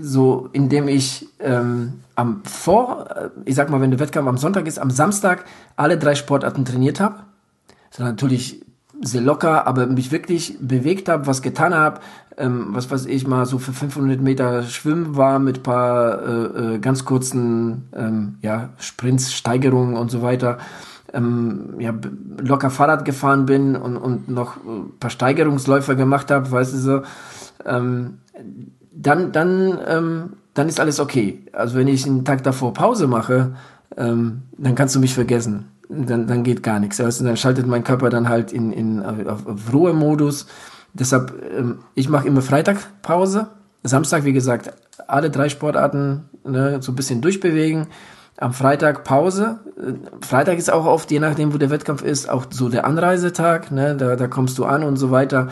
so indem ich ähm, am vor, äh, ich sag mal, wenn der Wettkampf am Sonntag ist, am Samstag alle drei Sportarten trainiert habe sondern natürlich sehr locker, aber mich wirklich bewegt habe, was getan habe, ähm, was weiß ich mal so für 500 Meter schwimmen war mit paar äh, äh, ganz kurzen ähm, ja, Sprints, Steigerungen und so weiter. Ähm, ja, locker Fahrrad gefahren bin und, und noch ein paar Steigerungsläufer gemacht habe, weißt du so, ähm, dann, dann, ähm, dann ist alles okay. Also wenn ich einen Tag davor Pause mache, ähm, dann kannst du mich vergessen dann, dann geht gar nichts. Also dann schaltet mein Körper dann halt in, in, auf, auf Ruhemodus. Deshalb, ähm, ich mache immer Freitag Pause. Samstag, wie gesagt, alle drei Sportarten ne, so ein bisschen durchbewegen. Am Freitag Pause. Freitag ist auch oft, je nachdem, wo der Wettkampf ist, auch so der Anreisetag. Ne, da, da kommst du an und so weiter.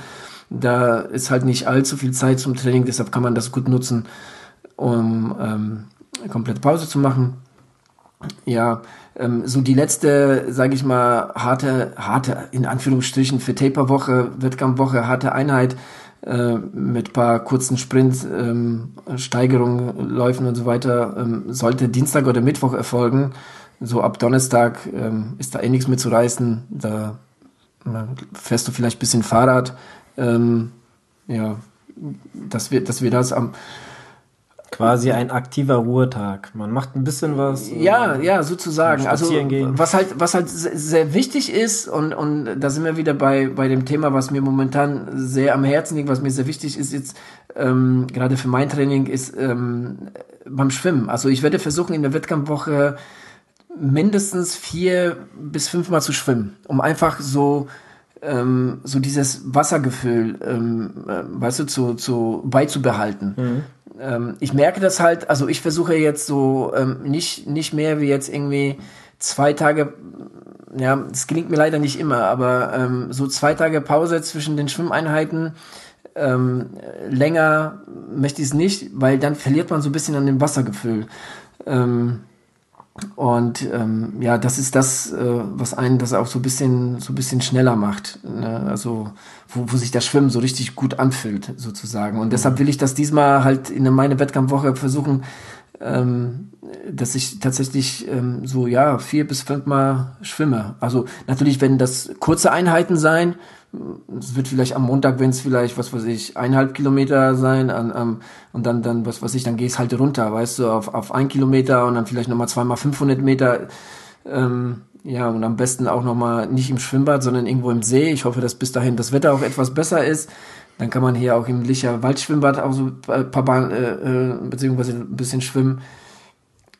Da ist halt nicht allzu viel Zeit zum Training, deshalb kann man das gut nutzen, um ähm, komplett Pause zu machen. Ja, ähm, so die letzte, sage ich mal, harte, harte, in Anführungsstrichen für Taper-Woche, Wettkampfwoche, harte Einheit äh, mit paar kurzen Sprints, ähm, Steigerungen, Läufen und so weiter, ähm, sollte Dienstag oder Mittwoch erfolgen. So ab Donnerstag ähm, ist da eh nichts mehr zu reißen. Da fährst du vielleicht bisschen Fahrrad. Ähm, ja, dass wir, dass wir das am Quasi ein aktiver Ruhetag. Man macht ein bisschen was. Ja, äh, ja, sozusagen. Also gehen. was halt, was halt sehr wichtig ist und und da sind wir wieder bei bei dem Thema, was mir momentan sehr am Herzen liegt, was mir sehr wichtig ist jetzt ähm, gerade für mein Training ist ähm, beim Schwimmen. Also ich werde versuchen in der Wettkampfwoche mindestens vier bis fünfmal zu schwimmen, um einfach so ähm, so dieses Wassergefühl, ähm, äh, weißt du, zu, zu beizubehalten. Mhm ähm, ich merke das halt, also ich versuche jetzt so ähm, nicht, nicht mehr wie jetzt irgendwie zwei Tage, ja, das gelingt mir leider nicht immer, aber ähm, so zwei Tage Pause zwischen den Schwimmeinheiten, ähm, länger möchte ich es nicht, weil dann verliert man so ein bisschen an dem Wassergefühl. Ähm, und ähm, ja, das ist das, äh, was einen das auch so ein bisschen, so ein bisschen schneller macht. Ne? Also wo, wo sich das Schwimmen so richtig gut anfühlt, sozusagen. Und deshalb will ich das diesmal halt in meine Wettkampfwoche versuchen, ähm, dass ich tatsächlich ähm, so ja vier bis fünfmal schwimme. Also natürlich, wenn das kurze Einheiten sein, es wird vielleicht am Montag, wenn es vielleicht, was weiß ich, eineinhalb Kilometer sein, an, an, und dann, dann, was weiß ich, dann gehst halt runter, weißt du, auf, auf ein Kilometer und dann vielleicht nochmal zweimal 500 Meter, ähm, ja, und am besten auch nochmal nicht im Schwimmbad, sondern irgendwo im See. Ich hoffe, dass bis dahin das Wetter auch etwas besser ist. Dann kann man hier auch im Licher Waldschwimmbad auch so ein paar Bahn, äh, äh, beziehungsweise ein bisschen schwimmen.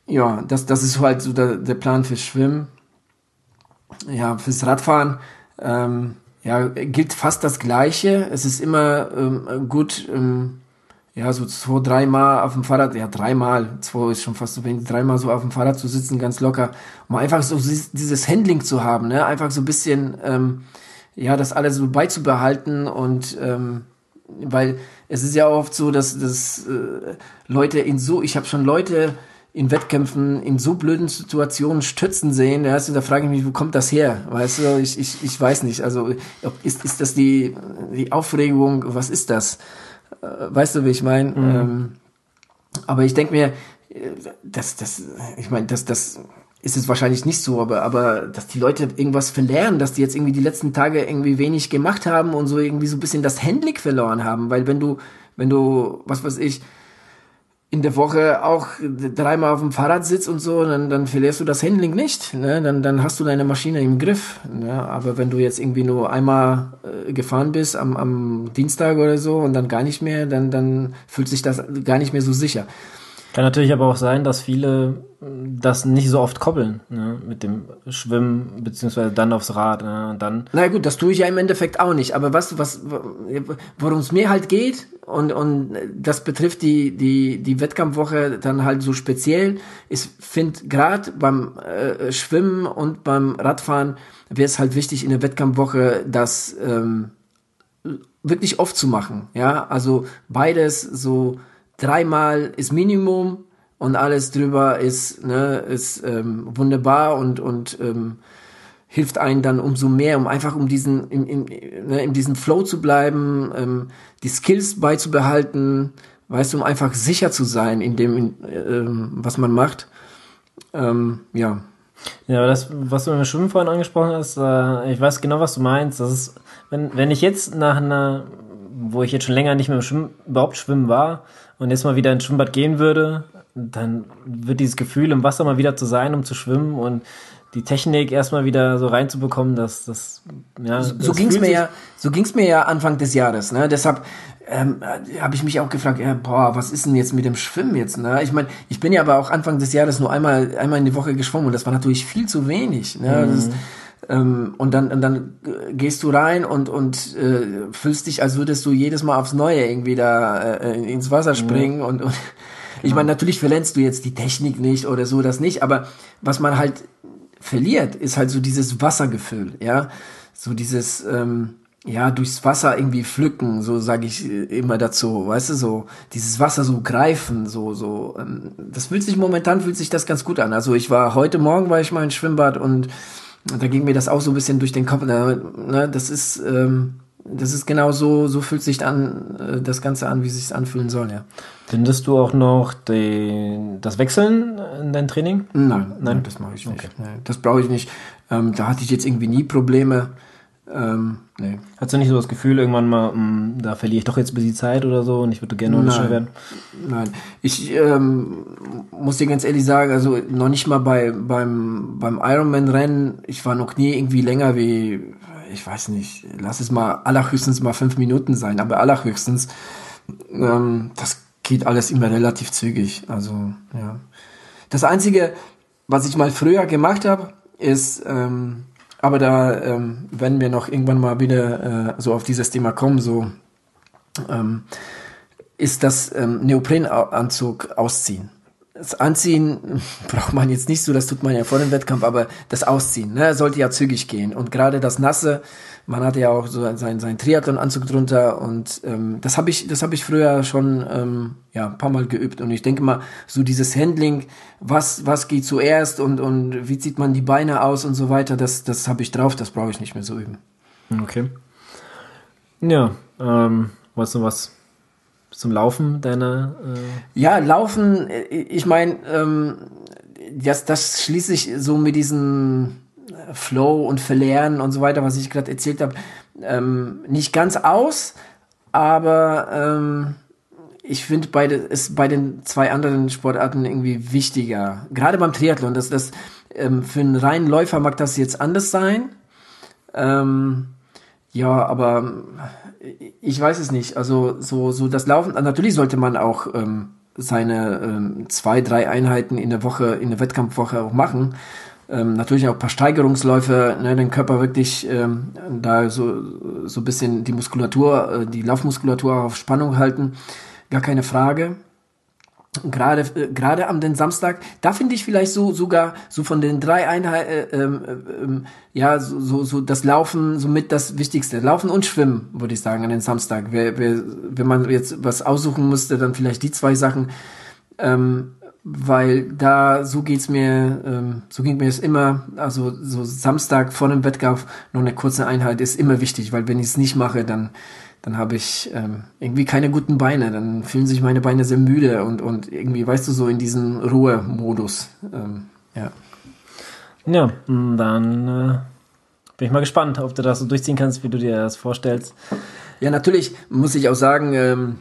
Ja, das, das ist halt so der, der Plan fürs Schwimmen. Ja, fürs Radfahren. Ähm, ja, gilt fast das Gleiche. Es ist immer ähm, gut, ähm, ja, so zwei, dreimal auf dem Fahrrad, ja, dreimal, zwei ist schon fast so wenig, dreimal so auf dem Fahrrad zu sitzen, ganz locker, um einfach so dieses Handling zu haben, ne, einfach so ein bisschen, ähm, ja, das alles so beizubehalten und, ähm, weil es ist ja oft so, dass, dass äh, Leute in so, ich habe schon Leute in Wettkämpfen in so blöden Situationen stützen sehen, ja, also da frage ich mich, wo kommt das her? Weißt du, ich, ich, ich weiß nicht. Also ist, ist das die, die Aufregung, was ist das? Äh, weißt du, wie ich meine? Mhm. Ähm, aber ich denke mir, das, das, ich meine, das, das ist es wahrscheinlich nicht so, aber, aber dass die Leute irgendwas verlernen, dass die jetzt irgendwie die letzten Tage irgendwie wenig gemacht haben und so irgendwie so ein bisschen das Handling verloren haben, weil wenn du, wenn du, was weiß ich, in der Woche auch dreimal auf dem Fahrrad sitzt und so, dann, dann verlierst du das Handling nicht. Ne? Dann, dann hast du deine Maschine im Griff. Ne? Aber wenn du jetzt irgendwie nur einmal äh, gefahren bist am, am Dienstag oder so und dann gar nicht mehr, dann, dann fühlt sich das gar nicht mehr so sicher. Kann natürlich aber auch sein, dass viele das nicht so oft koppeln ne, mit dem Schwimmen beziehungsweise dann aufs Rad ne, und dann. Na gut, das tue ich ja im Endeffekt auch nicht. Aber was was worum es mir halt geht und und das betrifft die die die Wettkampfwoche dann halt so speziell. Ich finde gerade beim äh, Schwimmen und beim Radfahren wäre es halt wichtig in der Wettkampfwoche, das ähm, wirklich oft zu machen. Ja, also beides so dreimal ist Minimum und alles drüber ist, ne, ist ähm, wunderbar und, und ähm, hilft einen dann umso mehr, um einfach um diesen, in, in, ne, in diesem Flow zu bleiben, ähm, die Skills beizubehalten, weißt du, um einfach sicher zu sein in dem, in, ähm, was man macht. Ähm, ja. Ja, das, was du mit dem Schwimmen vorhin angesprochen hast, äh, ich weiß genau, was du meinst. Das ist, wenn, wenn ich jetzt nach einer, wo ich jetzt schon länger nicht mehr im Schwimmen, überhaupt schwimmen war, und jetzt mal wieder ins Schwimmbad gehen würde, dann wird dieses Gefühl, im Wasser mal wieder zu sein, um zu schwimmen und die Technik erstmal wieder so reinzubekommen, dass das ja so, so ging's mir ja so ging's mir ja Anfang des Jahres, ne? Deshalb ähm, habe ich mich auch gefragt, ja, boah, was ist denn jetzt mit dem Schwimmen jetzt, ne? Ich meine, ich bin ja aber auch Anfang des Jahres nur einmal einmal in die Woche geschwommen und das war natürlich viel zu wenig, ne? Mhm. Das, ähm, und dann und dann gehst du rein und und äh, fühlst dich, als würdest du jedes Mal aufs Neue irgendwie da äh, ins Wasser springen mhm. und, und ich meine, natürlich verlernst du jetzt die Technik nicht oder so, das nicht, aber was man halt verliert, ist halt so dieses Wassergefühl, ja, so dieses ähm, ja, durchs Wasser irgendwie pflücken, so sage ich äh, immer dazu, weißt du, so dieses Wasser so greifen, so, so, ähm, das fühlt sich momentan, fühlt sich das ganz gut an. Also ich war, heute Morgen war ich mal im Schwimmbad und da ging mir das auch so ein bisschen durch den Kopf, ne, das ist, ähm, das ist genau so, so fühlt sich an, äh, das Ganze an, wie es sich anfühlen soll, ja. Findest du auch noch den, das Wechseln in dein Training? Nein, nein, das mache ich nicht. Okay. Das brauche ich nicht. Ähm, da hatte ich jetzt irgendwie nie Probleme. Ähm, nee. Hast du nicht so das Gefühl, irgendwann mal, mh, hm, da verliere ich doch jetzt ein bisschen Zeit oder so und ich würde gerne noch werden? Nein, ich ähm, muss dir ganz ehrlich sagen, also noch nicht mal bei, beim, beim Ironman-Rennen, ich war noch nie irgendwie länger wie, ich weiß nicht, lass es mal allerhöchstens mal fünf Minuten sein, aber allerhöchstens, ähm, das geht alles immer relativ zügig. Also, ja. Das Einzige, was ich mal früher gemacht habe, ist, ähm, aber da ähm, werden wir noch irgendwann mal wieder äh, so auf dieses Thema kommen, so ähm, ist das ähm, Neoprenanzug ausziehen. Das Anziehen braucht man jetzt nicht so, das tut man ja vor dem Wettkampf, aber das Ausziehen ne, sollte ja zügig gehen. Und gerade das Nasse, man hatte ja auch so seinen, seinen Triathlon-Anzug drunter und ähm, das habe ich, das habe ich früher schon ähm, ja ein paar Mal geübt und ich denke mal so dieses Handling, was was geht zuerst und und wie zieht man die Beine aus und so weiter, das das habe ich drauf, das brauche ich nicht mehr so üben. Okay. Ja, ähm, weißt du was zum Laufen deiner? Äh ja, Laufen. Äh, ich meine, ähm, das das schließe ich so mit diesen Flow und Verlernen und so weiter, was ich gerade erzählt habe, ähm, nicht ganz aus, aber ähm, ich finde beide ist bei den zwei anderen Sportarten irgendwie wichtiger. Gerade beim Triathlon, dass das ähm, für einen reinen Läufer mag das jetzt anders sein. Ähm, ja, aber ich weiß es nicht. Also so so das Laufen. Natürlich sollte man auch ähm, seine ähm, zwei drei Einheiten in der Woche in der Wettkampfwoche auch machen ähm, natürlich auch ein paar Steigerungsläufe, ne, den Körper wirklich ähm, da so, so ein bisschen die Muskulatur, äh, die Laufmuskulatur auf Spannung halten, gar keine Frage. Gerade äh, gerade am den Samstag, da finde ich vielleicht so sogar so von den drei Einheiten, äh, ähm, ähm, ja so, so so das Laufen somit das Wichtigste. Laufen und Schwimmen würde ich sagen an den Samstag. Wer, wer, wenn man jetzt was aussuchen müsste, dann vielleicht die zwei Sachen. Ähm, weil da so geht's mir, ähm, so ging mir es immer, also so Samstag vor dem Wettkampf noch eine kurze Einheit ist immer wichtig, weil wenn ich es nicht mache, dann dann habe ich ähm, irgendwie keine guten Beine, dann fühlen sich meine Beine sehr müde und und irgendwie, weißt du, so in diesem Ruhemodus, ähm, ja. Ja, dann äh, bin ich mal gespannt, ob du das so durchziehen kannst, wie du dir das vorstellst. Ja, natürlich muss ich auch sagen, ähm,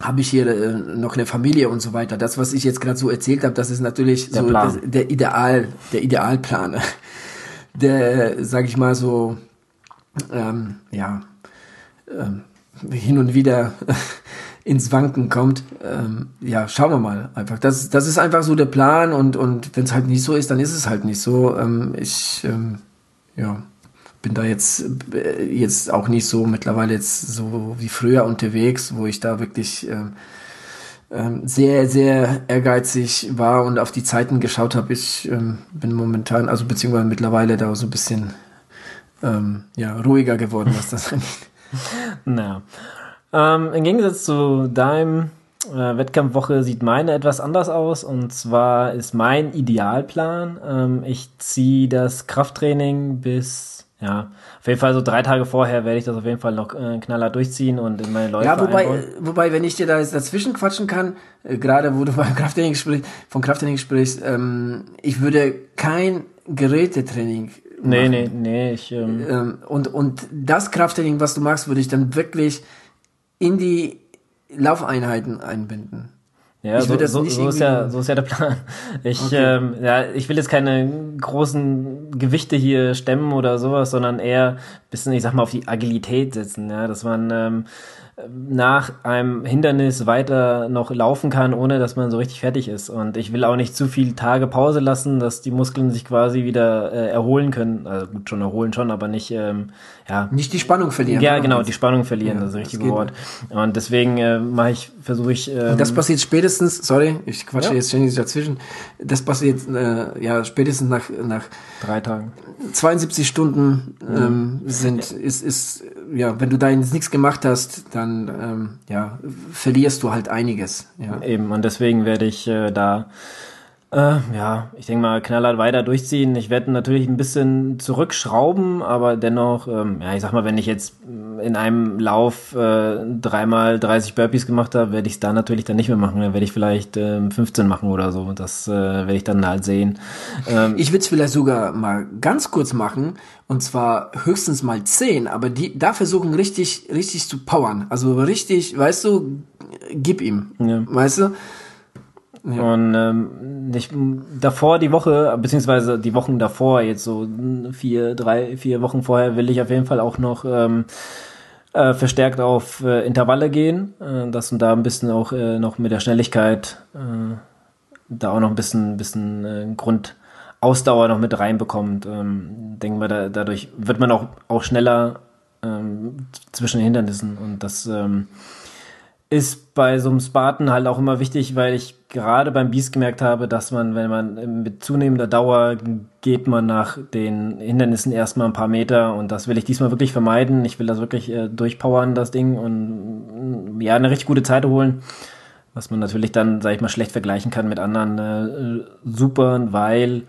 habe ich hier äh, noch eine Familie und so weiter. Das, was ich jetzt gerade so erzählt habe, das ist natürlich der so das, der Ideal, der Idealplan, der, sag ich mal so, ähm, ja, ähm, hin und wieder ins Wanken kommt. Ähm, ja, schauen wir mal einfach. Das, das ist einfach so der Plan und und wenn es halt nicht so ist, dann ist es halt nicht so. Ähm, ich, ähm, ja bin da jetzt, äh, jetzt auch nicht so mittlerweile jetzt so wie früher unterwegs, wo ich da wirklich ähm, ähm, sehr, sehr ehrgeizig war und auf die Zeiten geschaut habe. Ich ähm, bin momentan, also beziehungsweise mittlerweile da so ein bisschen ähm, ja, ruhiger geworden, was das angeht. Na. Ähm, Im Gegensatz zu deinem äh, Wettkampfwoche sieht meine etwas anders aus. Und zwar ist mein Idealplan, ähm, ich ziehe das Krafttraining bis ja, auf jeden Fall so drei Tage vorher werde ich das auf jeden Fall noch äh, knaller durchziehen und in meine Läufe Ja, wobei, einbauen. wobei, wenn ich dir da jetzt dazwischen quatschen kann, äh, gerade wo du beim Krafttraining sprichst, von Krafttraining sprichst, ähm, ich würde kein Gerätetraining Nee, nee, nee, ich, ähm, ähm, und, und das Krafttraining, was du machst, würde ich dann wirklich in die Laufeinheiten einbinden. Ja, so, so, so, ist ja, so ist ja der Plan. Ich, okay. ähm, ja, ich will jetzt keine großen Gewichte hier stemmen oder sowas, sondern eher bisschen, ich sag mal, auf die Agilität setzen, ja, dass man ähm, nach einem Hindernis weiter noch laufen kann, ohne dass man so richtig fertig ist. Und ich will auch nicht zu viel Tage Pause lassen, dass die Muskeln sich quasi wieder äh, erholen können. Also gut, schon erholen schon, aber nicht, ähm, ja. Nicht die Spannung verlieren. Ja, genau, die Spannung verlieren, ja, das ist das richtige Wort. Und deswegen äh, mache ich, versuche ich. Ähm, das passiert spätestens, sorry, ich quatsche ja. jetzt ständig dazwischen. Das passiert äh, ja spätestens nach, nach drei Tagen. 72 Stunden ähm, sind, ist, ist ja, wenn du da jetzt nichts gemacht hast, dann ähm, ja, verlierst du halt einiges. Ja. Eben, und deswegen werde ich äh, da äh, ja, ich denke mal, knallhart weiter durchziehen. Ich werde natürlich ein bisschen zurückschrauben, aber dennoch, ähm, ja, ich sag mal, wenn ich jetzt in einem Lauf äh, dreimal 30 Burpees gemacht habe, werde ich es da natürlich dann nicht mehr machen. Dann werde ich vielleicht äh, 15 machen oder so. Das äh, werde ich dann halt sehen. Ähm, ich würde es vielleicht sogar mal ganz kurz machen und zwar höchstens mal 10, aber die da versuchen richtig, richtig zu powern. Also richtig, weißt du, gib ihm. Ja. Weißt du? Ja. Und ähm, ich, davor die Woche, beziehungsweise die Wochen davor, jetzt so vier, drei, vier Wochen vorher, will ich auf jeden Fall auch noch ähm, äh, verstärkt auf äh, Intervalle gehen, äh, dass man da ein bisschen auch äh, noch mit der Schnelligkeit äh, da auch noch ein bisschen, bisschen äh, Grundausdauer noch mit reinbekommt. Ähm, denken wir, da, dadurch wird man auch, auch schneller ähm, zwischen den Hindernissen und das ähm, ist bei so einem Spartan halt auch immer wichtig, weil ich gerade beim Beast gemerkt habe, dass man, wenn man mit zunehmender Dauer geht man nach den Hindernissen erstmal ein paar Meter und das will ich diesmal wirklich vermeiden. Ich will das wirklich äh, durchpowern, das Ding und ja, eine richtig gute Zeit holen, was man natürlich dann, sag ich mal, schlecht vergleichen kann mit anderen äh, Supern, weil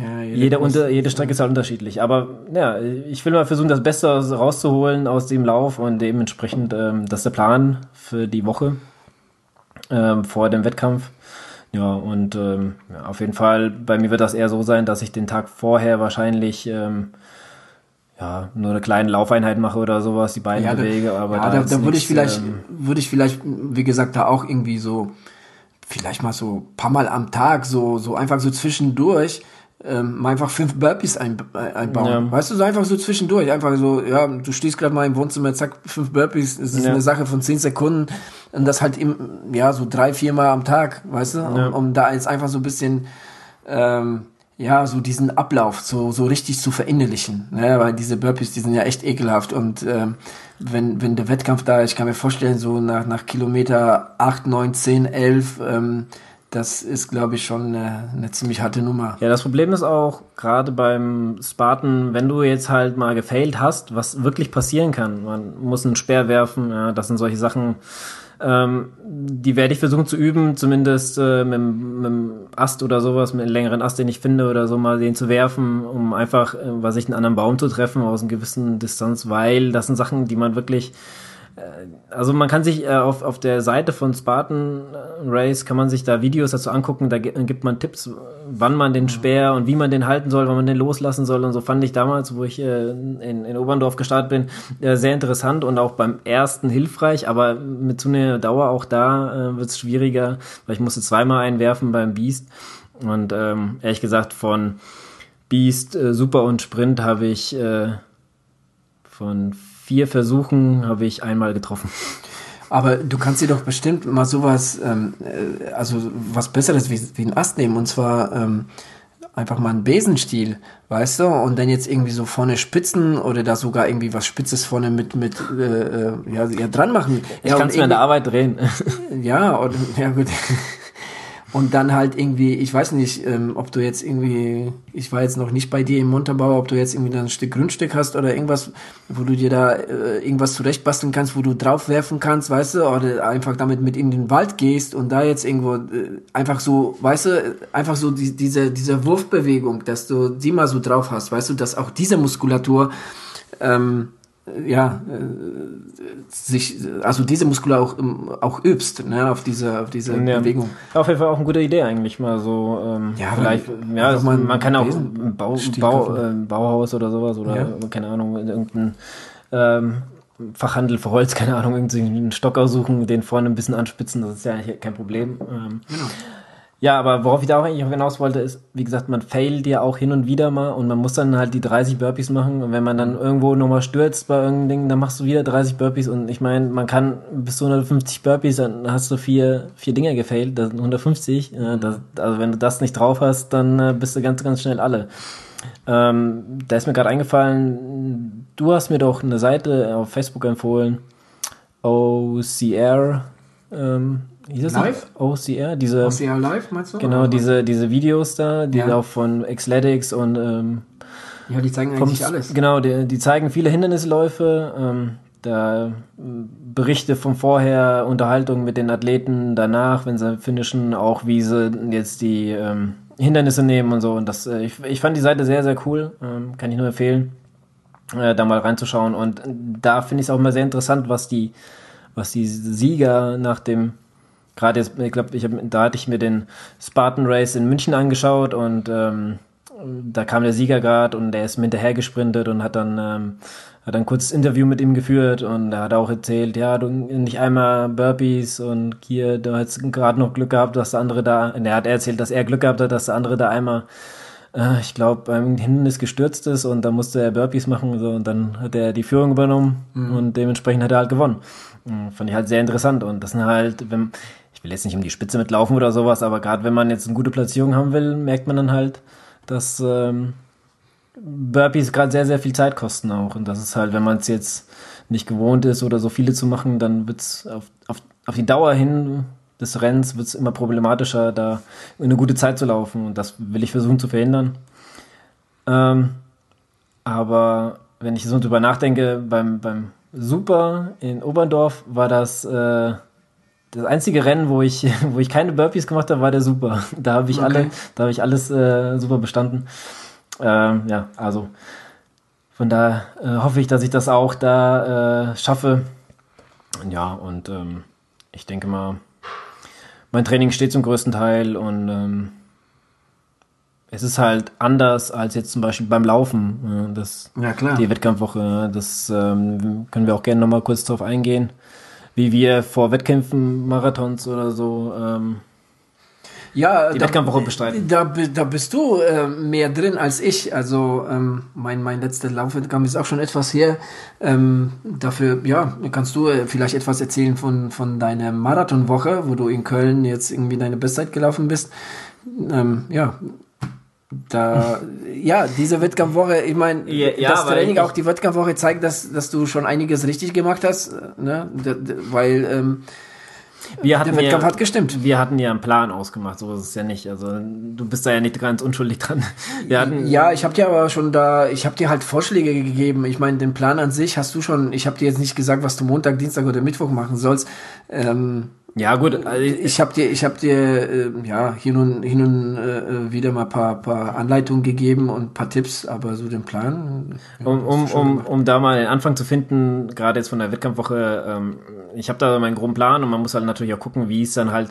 ja, jede, unter, jede Strecke ist halt unterschiedlich. Aber ja, ich will mal versuchen, das Beste rauszuholen aus dem Lauf und dementsprechend, ähm, das ist der Plan für die Woche ähm, vor dem Wettkampf. Ja, und ähm, ja, auf jeden Fall, bei mir wird das eher so sein, dass ich den Tag vorher wahrscheinlich ähm, ja, nur eine kleine Laufeinheit mache oder sowas, die Beine ja, bewege. Aber ja, da, da, da würde ich vielleicht, ähm, würde ich vielleicht, wie gesagt, da auch irgendwie so, vielleicht mal so paar Mal am Tag, so, so einfach so zwischendurch ähm, mal einfach fünf Burpees ein, einbauen. Ja. Weißt du, so einfach so zwischendurch. Einfach so, ja, du stehst gerade mal im Wohnzimmer, zack, fünf Burpees. Es ist ja. eine Sache von zehn Sekunden. Und das halt im, ja, so drei, vier Mal am Tag, weißt du? Ja. Um, um da jetzt einfach so ein bisschen, ähm, ja, so diesen Ablauf so, so richtig zu verinnerlichen. Ne? Weil diese Burpees, die sind ja echt ekelhaft. Und ähm, wenn, wenn der Wettkampf da, ich kann mir vorstellen, so nach, nach Kilometer acht, neun, zehn, elf, ähm, das ist, glaube ich, schon eine, eine, ziemlich harte Nummer. Ja, das Problem ist auch, gerade beim Spartan, wenn du jetzt halt mal gefailt hast, was wirklich passieren kann. Man muss einen Speer werfen, ja, das sind solche Sachen, ähm, die werde ich versuchen zu üben, zumindest äh, mit, mit einem Ast oder sowas, mit einem längeren Ast, den ich finde oder so, mal den zu werfen, um einfach, äh, was ich, einen anderen Baum zu treffen aus einer gewissen Distanz, weil das sind Sachen, die man wirklich also man kann sich äh, auf, auf der Seite von Spartan äh, Race kann man sich da Videos dazu angucken, da gibt man Tipps, wann man den Speer und wie man den halten soll, wann man den loslassen soll und so. Fand ich damals, wo ich äh, in, in Oberndorf gestartet bin, äh, sehr interessant und auch beim ersten hilfreich, aber mit einer Dauer auch da äh, wird es schwieriger, weil ich musste zweimal einwerfen beim Beast. Und ähm, ehrlich gesagt von Beast, äh, Super und Sprint habe ich äh, von vier Versuchen habe ich einmal getroffen. Aber du kannst dir doch bestimmt mal sowas, ähm, äh, also was Besseres wie, wie ein Ast nehmen und zwar ähm, einfach mal einen Besenstiel, weißt du, und dann jetzt irgendwie so vorne spitzen oder da sogar irgendwie was Spitzes vorne mit mit äh, äh ja, ja dran machen. Ich ja, kann es mir an der Arbeit drehen. Ja, und ja gut. Und dann halt irgendwie, ich weiß nicht, ähm, ob du jetzt irgendwie, ich war jetzt noch nicht bei dir im Montabaur, ob du jetzt irgendwie ein Stück Grundstück hast oder irgendwas, wo du dir da äh, irgendwas zurechtbasteln kannst, wo du draufwerfen kannst, weißt du, oder einfach damit mit in den Wald gehst und da jetzt irgendwo äh, einfach so, weißt du, einfach so die, diese, diese Wurfbewegung, dass du die mal so drauf hast, weißt du, dass auch diese Muskulatur ähm, ja, äh, sich, also diese Muskulatur auch, auch übst, ne, auf diese, auf diese ja. Bewegung. Auf jeden Fall auch eine gute Idee eigentlich mal so, ähm, ja, vielleicht, ja, also man, man kann auch ein Bau, Bau, äh, Bauhaus oder sowas oder, ja. keine Ahnung, irgendein, ähm, Fachhandel für Holz, keine Ahnung, irgendeinen Stock aussuchen, den vorne ein bisschen anspitzen, das ist ja eigentlich kein Problem. Ähm, genau. Ja, aber worauf ich da auch eigentlich hinaus wollte, ist, wie gesagt, man failt ja auch hin und wieder mal und man muss dann halt die 30 Burpees machen und wenn man dann irgendwo nochmal stürzt bei irgendeinem Ding, dann machst du wieder 30 Burpees und ich meine, man kann bis zu 150 Burpees, dann hast du vier, vier Dinger gefailt, das sind 150. Äh, das, also wenn du das nicht drauf hast, dann äh, bist du ganz, ganz schnell alle. Ähm, da ist mir gerade eingefallen, du hast mir doch eine Seite auf Facebook empfohlen, OCR, ähm, Live? OCR, diese. OCR Live, meinst du? Genau, diese, diese Videos da, die ja. auch von Xletics und ähm, Ja, die zeigen eigentlich alles. Genau, die, die zeigen viele Hindernisläufe. Ähm, da Berichte von vorher, Unterhaltung mit den Athleten danach, wenn sie finishen, auch wie sie jetzt die ähm, Hindernisse nehmen und so. Und das, äh, ich, ich fand die Seite sehr, sehr cool. Ähm, kann ich nur empfehlen, äh, da mal reinzuschauen. Und da finde ich es auch immer sehr interessant, was die, was die Sieger nach dem gerade jetzt, ich glaube, ich hab, da hatte ich mir den Spartan Race in München angeschaut und ähm, da kam der Sieger gerade und der ist mir hinterher gesprintet und hat dann ähm, hat ein kurzes Interview mit ihm geführt und er hat auch erzählt, ja, du nicht einmal Burpees und hier, du hast gerade noch Glück gehabt, dass der andere da, und er hat erzählt, dass er Glück gehabt hat, dass der andere da einmal, äh, ich glaube, beim Hindernis gestürzt ist und da musste er Burpees machen und so und dann hat er die Führung übernommen mhm. und dementsprechend hat er halt gewonnen. Fand ich halt sehr interessant und das sind halt, wenn, ich will jetzt nicht um die Spitze mitlaufen oder sowas, aber gerade wenn man jetzt eine gute Platzierung haben will, merkt man dann halt, dass ähm, Burpees gerade sehr, sehr viel Zeit kosten auch. Und das ist halt, wenn man es jetzt nicht gewohnt ist oder so viele zu machen, dann wird es auf, auf, auf die Dauer hin des Rennens wird immer problematischer, da eine gute Zeit zu laufen. Und das will ich versuchen zu verhindern. Ähm, aber wenn ich so drüber nachdenke, beim, beim Super in Oberndorf war das äh, das einzige Rennen, wo ich, wo ich keine Burpees gemacht habe, war der Super. Da habe ich okay. alle, da habe ich alles äh, super bestanden. Ähm, ja, also von da äh, hoffe ich, dass ich das auch da äh, schaffe. Ja, und ähm, ich denke mal, mein Training steht zum größten Teil und ähm, es ist halt anders als jetzt zum Beispiel beim Laufen. das, ja, klar. Die Wettkampfwoche, das ähm, können wir auch gerne nochmal kurz drauf eingehen, wie wir vor Wettkämpfen, Marathons oder so ähm, ja, die Wettkampfwoche bestreiten. Da, da bist du äh, mehr drin als ich. Also ähm, mein, mein letzter Laufwettkampf ist auch schon etwas her. Ähm, dafür, ja, kannst du äh, vielleicht etwas erzählen von, von deiner Marathonwoche, wo du in Köln jetzt irgendwie deine Bestzeit gelaufen bist. Ähm, ja, da, ja, diese Wettkampfwoche, ich meine, ja, ja, das Training, auch die Wettkampfwoche zeigt, dass, dass du schon einiges richtig gemacht hast, ne? weil ähm, wir hatten der Wettkampf ja, hat gestimmt. Wir hatten ja einen Plan ausgemacht, so ist es ja nicht. Also du bist da ja nicht ganz unschuldig dran. Wir hatten ja, ich habe dir aber schon da, ich habe dir halt Vorschläge gegeben. Ich meine, den Plan an sich hast du schon. Ich habe dir jetzt nicht gesagt, was du Montag, Dienstag oder Mittwoch machen sollst. Ähm, ja, gut. Also ich habe dir, ich habe dir äh, ja hin und hin und äh, wieder mal paar, paar Anleitungen gegeben und paar Tipps, aber so den Plan. Ja, um, um, um, um da mal den Anfang zu finden, gerade jetzt von der Wettkampfwoche, ähm, ich habe da meinen groben Plan und man muss halt natürlich auch gucken, wie es dann halt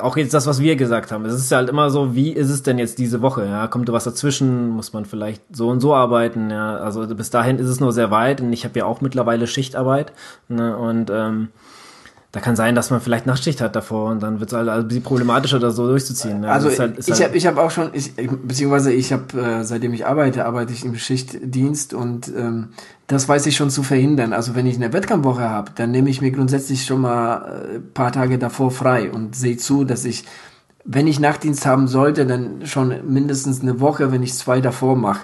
auch jetzt das, was wir gesagt haben. Es ist halt immer so, wie ist es denn jetzt diese Woche? Ja, kommt da was dazwischen? Muss man vielleicht so und so arbeiten? Ja, also bis dahin ist es nur sehr weit und ich habe ja auch mittlerweile Schichtarbeit ne? und ähm, da kann sein, dass man vielleicht Nachtschicht hat davor und dann wird es halt ein bisschen problematischer, das so durchzuziehen. Ne? Also, also halt, ich halt habe ich hab auch schon, ich, beziehungsweise ich habe, äh, seitdem ich arbeite, arbeite ich im Schichtdienst und ähm, das weiß ich schon zu verhindern. Also wenn ich eine Wettkampfwoche habe, dann nehme ich mir grundsätzlich schon mal äh, paar Tage davor frei und sehe zu, dass ich, wenn ich Nachtdienst haben sollte, dann schon mindestens eine Woche, wenn ich zwei davor mache.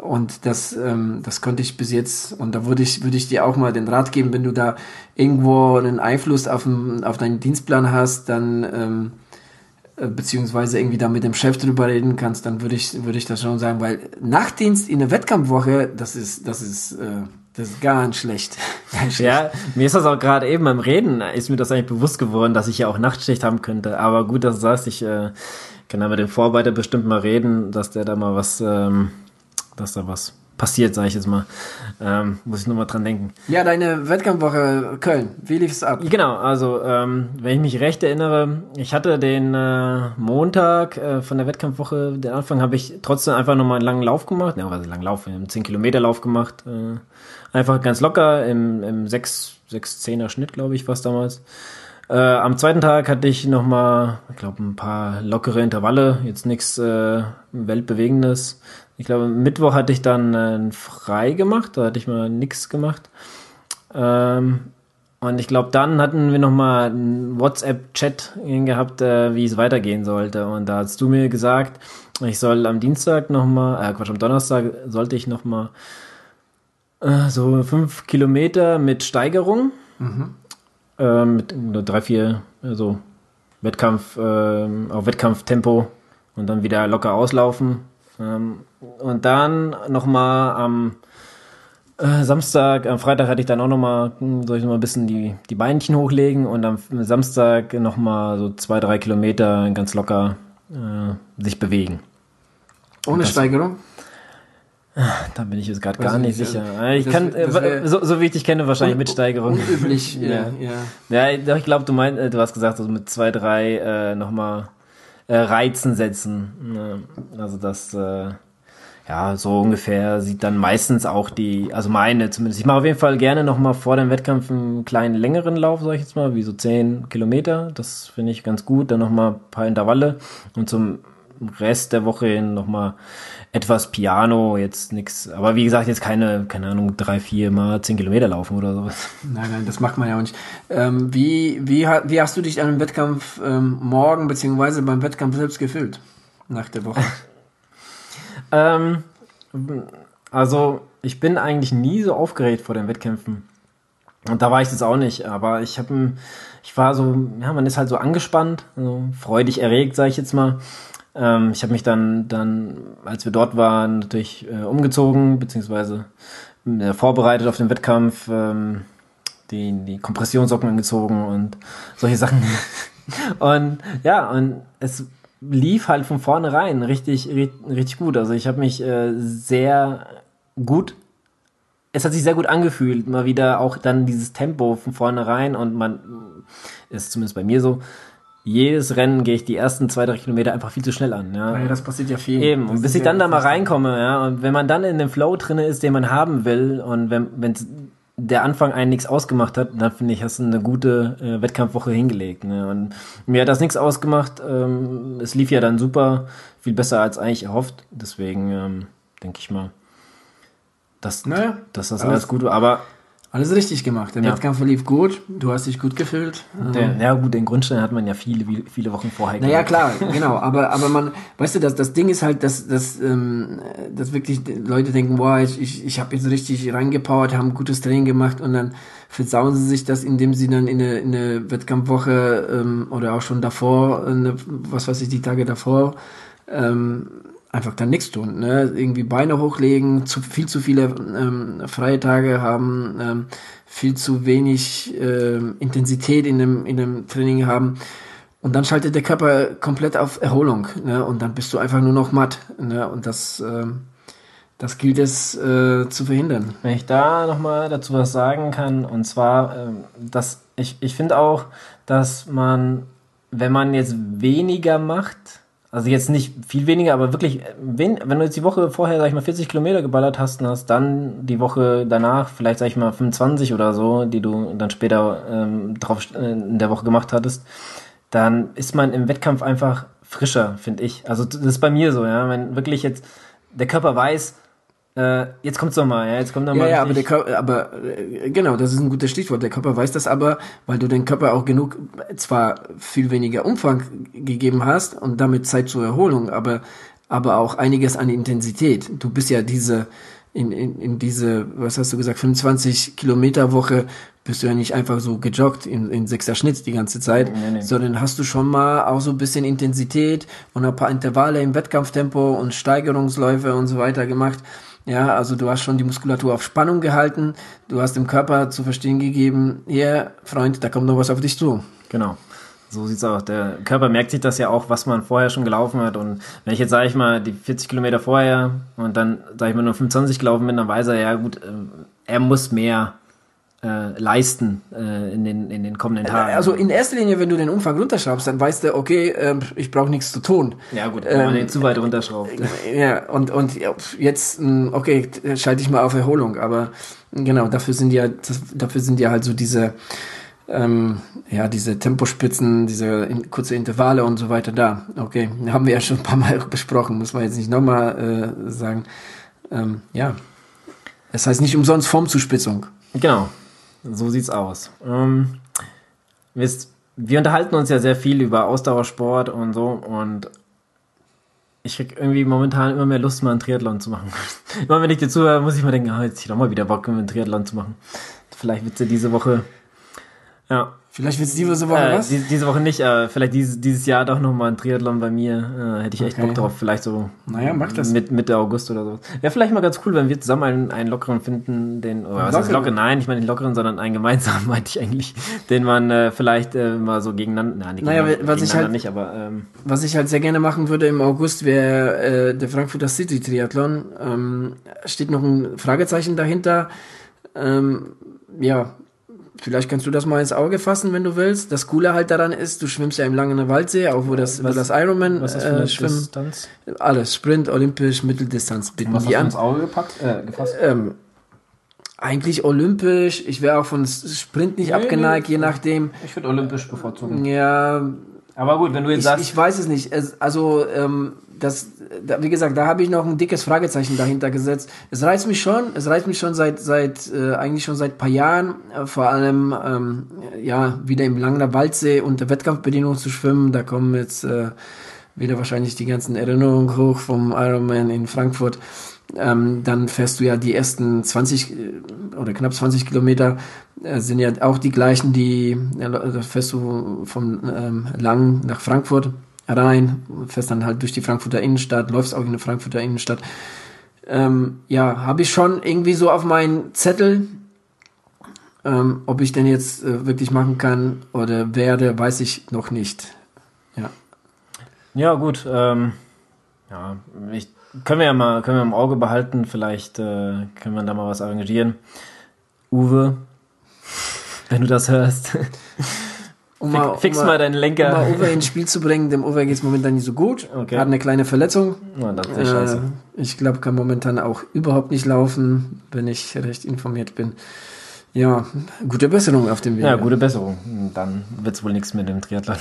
Und das, ähm, das konnte ich bis jetzt, und da würde ich, würde ich dir auch mal den Rat geben, wenn du da irgendwo einen Einfluss auf, den, auf deinen Dienstplan hast, dann ähm, äh, beziehungsweise irgendwie da mit dem Chef drüber reden kannst, dann würde ich, würde ich das schon sagen, weil Nachtdienst in der Wettkampfwoche, das ist, das ist, äh, das ist ganz schlecht. ganz schlecht. Ja, mir ist das auch gerade eben beim Reden, ist mir das eigentlich bewusst geworden, dass ich ja auch Nachtschicht haben könnte. Aber gut, dass du sagst, ich äh, kann da mit dem Vorarbeiter bestimmt mal reden, dass der da mal was ähm, dass da was passiert, sage ich jetzt mal. Ähm, muss ich nochmal dran denken. Ja, deine Wettkampfwoche Köln, wie lief es ab? Genau, also ähm, wenn ich mich recht erinnere, ich hatte den äh, Montag äh, von der Wettkampfwoche, den Anfang habe ich trotzdem einfach nochmal einen langen Lauf gemacht. Ja, was langen Lauf, einen 10 Kilometer Lauf gemacht. Äh, einfach ganz locker im, im 6, 6 10er Schnitt, glaube ich, war es damals. Äh, am zweiten Tag hatte ich nochmal, ich glaube, ein paar lockere Intervalle, jetzt nichts äh, Weltbewegendes. Ich glaube, Mittwoch hatte ich dann äh, frei gemacht, da hatte ich mal nichts gemacht. Ähm, und ich glaube, dann hatten wir nochmal einen WhatsApp-Chat gehabt, äh, wie es weitergehen sollte. Und da hast du mir gesagt, ich soll am Dienstag nochmal, äh, Quatsch, am Donnerstag sollte ich nochmal äh, so fünf Kilometer mit Steigerung, mhm. Äh, mit drei, vier, also Wettkampf, äh, auf Wettkampftempo und dann wieder locker auslaufen Ähm, und dann nochmal am äh, Samstag, am Freitag hatte ich dann auch nochmal, hm, soll ich noch mal ein bisschen die, die Beinchen hochlegen und am Samstag nochmal so zwei, drei Kilometer ganz locker äh, sich bewegen. Ohne Steigerung? Da bin ich jetzt gerade gar nicht sicher. Also, ich das, kann, das äh, so, so wie ich dich kenne, wahrscheinlich mit Steigerung. Unüblich, ja. Ja, ja ich glaube, du meinst, äh, du hast gesagt, also mit zwei, drei äh, nochmal äh, Reizen setzen. Also das, äh, ja, so ungefähr sieht dann meistens auch die, also meine zumindest. Ich mache auf jeden Fall gerne nochmal vor dem Wettkampf einen kleinen längeren Lauf, sag ich jetzt mal, wie so 10 Kilometer. Das finde ich ganz gut. Dann nochmal ein paar Intervalle und zum Rest der Woche hin nochmal etwas Piano, jetzt nichts, aber wie gesagt, jetzt keine, keine Ahnung, drei, vier mal zehn Kilometer laufen oder sowas. Nein, nein, das macht man ja auch nicht. Ähm, wie, wie, wie hast du dich an dem Wettkampf ähm, morgen beziehungsweise beim Wettkampf selbst gefühlt nach der Woche? ähm, also ich bin eigentlich nie so aufgeregt vor den Wettkämpfen. Und da war ich jetzt auch nicht, aber ich habe, ich war so, ja, man ist halt so angespannt, so freudig erregt, sage ich jetzt mal. Ähm, ich habe mich dann, dann, als wir dort waren, natürlich äh, umgezogen, beziehungsweise äh, vorbereitet auf den Wettkampf, ähm, die, die Kompressionssocken angezogen und solche Sachen. und ja, und es lief halt von vornherein richtig, richtig, gut. Also ich habe mich äh, sehr gut es hat sich sehr gut angefühlt, mal wieder auch dann dieses Tempo von vornherein und man ist zumindest bei mir so, jedes Rennen gehe ich die ersten zwei, drei Kilometer einfach viel zu schnell an. Ja, ja das passiert ja viel. Eben, und bis ich dann da mal reinkomme, ja, und wenn man dann in dem Flow drinne ist, den man haben will, und wenn wenn der Anfang einen nichts ausgemacht hat, dann finde ich, hast du eine gute äh, Wettkampfwoche hingelegt. Ne? Und mir hat das nichts ausgemacht. Ähm, es lief ja dann super, viel besser als eigentlich erhofft. Deswegen ähm, denke ich mal, dass, naja, dass das alles gut war. Aber alles richtig gemacht. Der ja. Wettkampf lief gut, du hast dich gut gefühlt. Der, ja gut, den Grundstein hat man ja viele, viele Wochen vorher Naja, klar, genau. Aber, aber man, weißt du, das, das Ding ist halt, dass, dass, ähm, dass wirklich Leute denken, boah, ich, ich, ich habe jetzt richtig reingepowert, haben gutes Training gemacht und dann versauen sie sich das, indem sie dann in eine, in eine Wettkampfwoche ähm, oder auch schon davor, eine, was weiß ich, die Tage davor, ähm, einfach dann nichts tun. Ne? Irgendwie Beine hochlegen, zu, viel zu viele ähm, freie Tage haben, ähm, viel zu wenig ähm, Intensität in dem, in dem Training haben. Und dann schaltet der Körper komplett auf Erholung. Ne? Und dann bist du einfach nur noch matt. Ne? Und das, ähm, das gilt es äh, zu verhindern. Wenn ich da nochmal dazu was sagen kann, und zwar, ähm, dass ich, ich finde auch, dass man, wenn man jetzt weniger macht, also jetzt nicht viel weniger, aber wirklich, wenn, wenn du jetzt die Woche vorher, sag ich mal, 40 Kilometer geballert hast und hast dann die Woche danach vielleicht, sag ich mal, 25 oder so, die du dann später ähm, drauf äh, in der Woche gemacht hattest, dann ist man im Wettkampf einfach frischer, finde ich. Also das ist bei mir so, ja. Wenn wirklich jetzt der Körper weiß, äh, jetzt kommt's noch mal, ja, jetzt kommt noch mal. Ja, ja aber der Körper, aber äh, genau, das ist ein gutes Stichwort. Der Körper weiß das aber, weil du den Körper auch genug, zwar viel weniger Umfang gegeben hast und damit Zeit zur Erholung, aber aber auch einiges an Intensität. Du bist ja diese in, in, in diese, was hast du gesagt, 25 Kilometer Woche bist du ja nicht einfach so gejoggt in, in sechster Schnitt die ganze Zeit, nee, nee. sondern hast du schon mal auch so ein bisschen Intensität und ein paar Intervalle im Wettkampftempo und Steigerungsläufe und so weiter gemacht. Ja, also du hast schon die Muskulatur auf Spannung gehalten, du hast dem Körper zu verstehen gegeben, hier, Freund, da kommt noch was auf dich zu. Genau. So sieht's aus. Der Körper merkt sich das ja auch, was man vorher schon gelaufen hat. Und wenn ich jetzt, sage ich mal, die 40 Kilometer vorher und dann, sage ich mal, nur 25 gelaufen bin, dann weiß er, ja gut, ähm, er muss mehr äh, leisten äh, in, den, in den kommenden Tagen. Also in erster Linie, wenn du den Umfang runterschraubst, dann weißt du, okay, äh, ich brauche nichts zu tun. Ja gut, wenn ähm, man den zu weit runterschraubt. Ja, und, und jetzt, hm, okay, schalte ich mal auf Erholung, aber genau, dafür sind ja, das, dafür sind ja halt so diese, ähm, ja, diese Tempospitzen, diese in, kurze Intervalle und so weiter da. Okay, haben wir ja schon ein paar Mal besprochen, muss man jetzt nicht nochmal äh, sagen. Ähm, ja, es heißt nicht umsonst Formzuspitzung. Genau, so sieht's aus. Ähm, wisst, wir unterhalten uns ja sehr viel über Ausdauersport und so und ich krieg irgendwie momentan immer mehr Lust, mal einen Triathlon zu machen. immer wenn ich dir zuhöre, muss ich mal denken, oh, jetzt ich doch mal wieder Bock, einen Triathlon zu machen. Vielleicht wird ja diese Woche Ja. Vielleicht wird es diese Woche Äh, was? diese, diese Woche nicht, äh, vielleicht dieses, dieses Jahr doch nochmal ein Triathlon bei mir. Äh, hätte ich echt Okay. Bock drauf. Vielleicht so Naja, mach das. mit Mitte August oder so. Wäre vielleicht mal ganz cool, wenn wir zusammen einen, einen lockeren finden, den, oder was heißt Lockeren? locker? Nein, nicht mal den lockeren, sondern einen gemeinsamen, meinte ich eigentlich, den man äh, vielleicht äh, mal so gegeneinander, na, Naja, gegeneinander, was ich halt- nicht, aber ähm, Was ich halt sehr gerne machen würde im August wäre äh, der Frankfurter City Triathlon. Ähm, steht noch ein Fragezeichen dahinter. Ähm, ja, vielleicht kannst du das mal ins Auge fassen, wenn du willst. Das Coole halt daran ist, du schwimmst ja im Langener Waldsee, auch wo das, wo Was- das Ironman was ist das für eine äh, schwimmen. Distanz? Alles, Sprint, Olympisch, Mitteldistanz bieten Was hast du ins Auge gepackt, äh, gefasst? Ähm, eigentlich olympisch. Ich wäre auch von Sprint nicht abgeneigt, je nachdem. Ich würde olympisch bevorzugen. Ja, Aber gut, wenn du jetzt ich, sagst, ich weiß es nicht. Also, ähm, das, da, wie gesagt, da habe ich noch ein dickes Fragezeichen dahinter gesetzt. Es reizt mich schon, es reizt mich schon seit, seit äh, eigentlich schon seit paar Jahren, äh, vor allem ähm, ja wieder im Langener Waldsee unter Wettkampfbedingungen zu schwimmen. Da kommen jetzt äh, wieder wahrscheinlich die ganzen Erinnerungen hoch vom Ironman in Frankfurt. Ähm, dann fährst du ja die ersten 20 äh, oder knapp 20 Kilometer sind ja auch die gleichen, die ja, da fährst du vom ähm, Lang nach Frankfurt rein, fährst dann halt durch die Frankfurter Innenstadt, läufst auch in der Frankfurter Innenstadt. Ähm, ja, habe ich schon irgendwie so auf meinen Zettel. Ähm, ob ich denn jetzt äh, wirklich machen kann oder werde, weiß ich noch nicht. Ja. Ja, gut. Ähm, ja, ich, können wir ja mal, können wir im Auge behalten. Vielleicht äh, können wir da mal was arrangieren. Uwe, wenn du das hörst, Um fix, fix um mal deinen um Lenker. mal Uwe ins Spiel zu bringen. Dem Uwe geht es momentan nicht so gut. Okay. Hat eine kleine Verletzung. Ja, das ist Äh, scheiße. ich glaube, kann momentan auch überhaupt nicht laufen, wenn ich recht informiert bin. Ja, gute Besserung auf dem Weg. Ja, gute Besserung. Dann wird es wohl nichts mit dem Triathlon.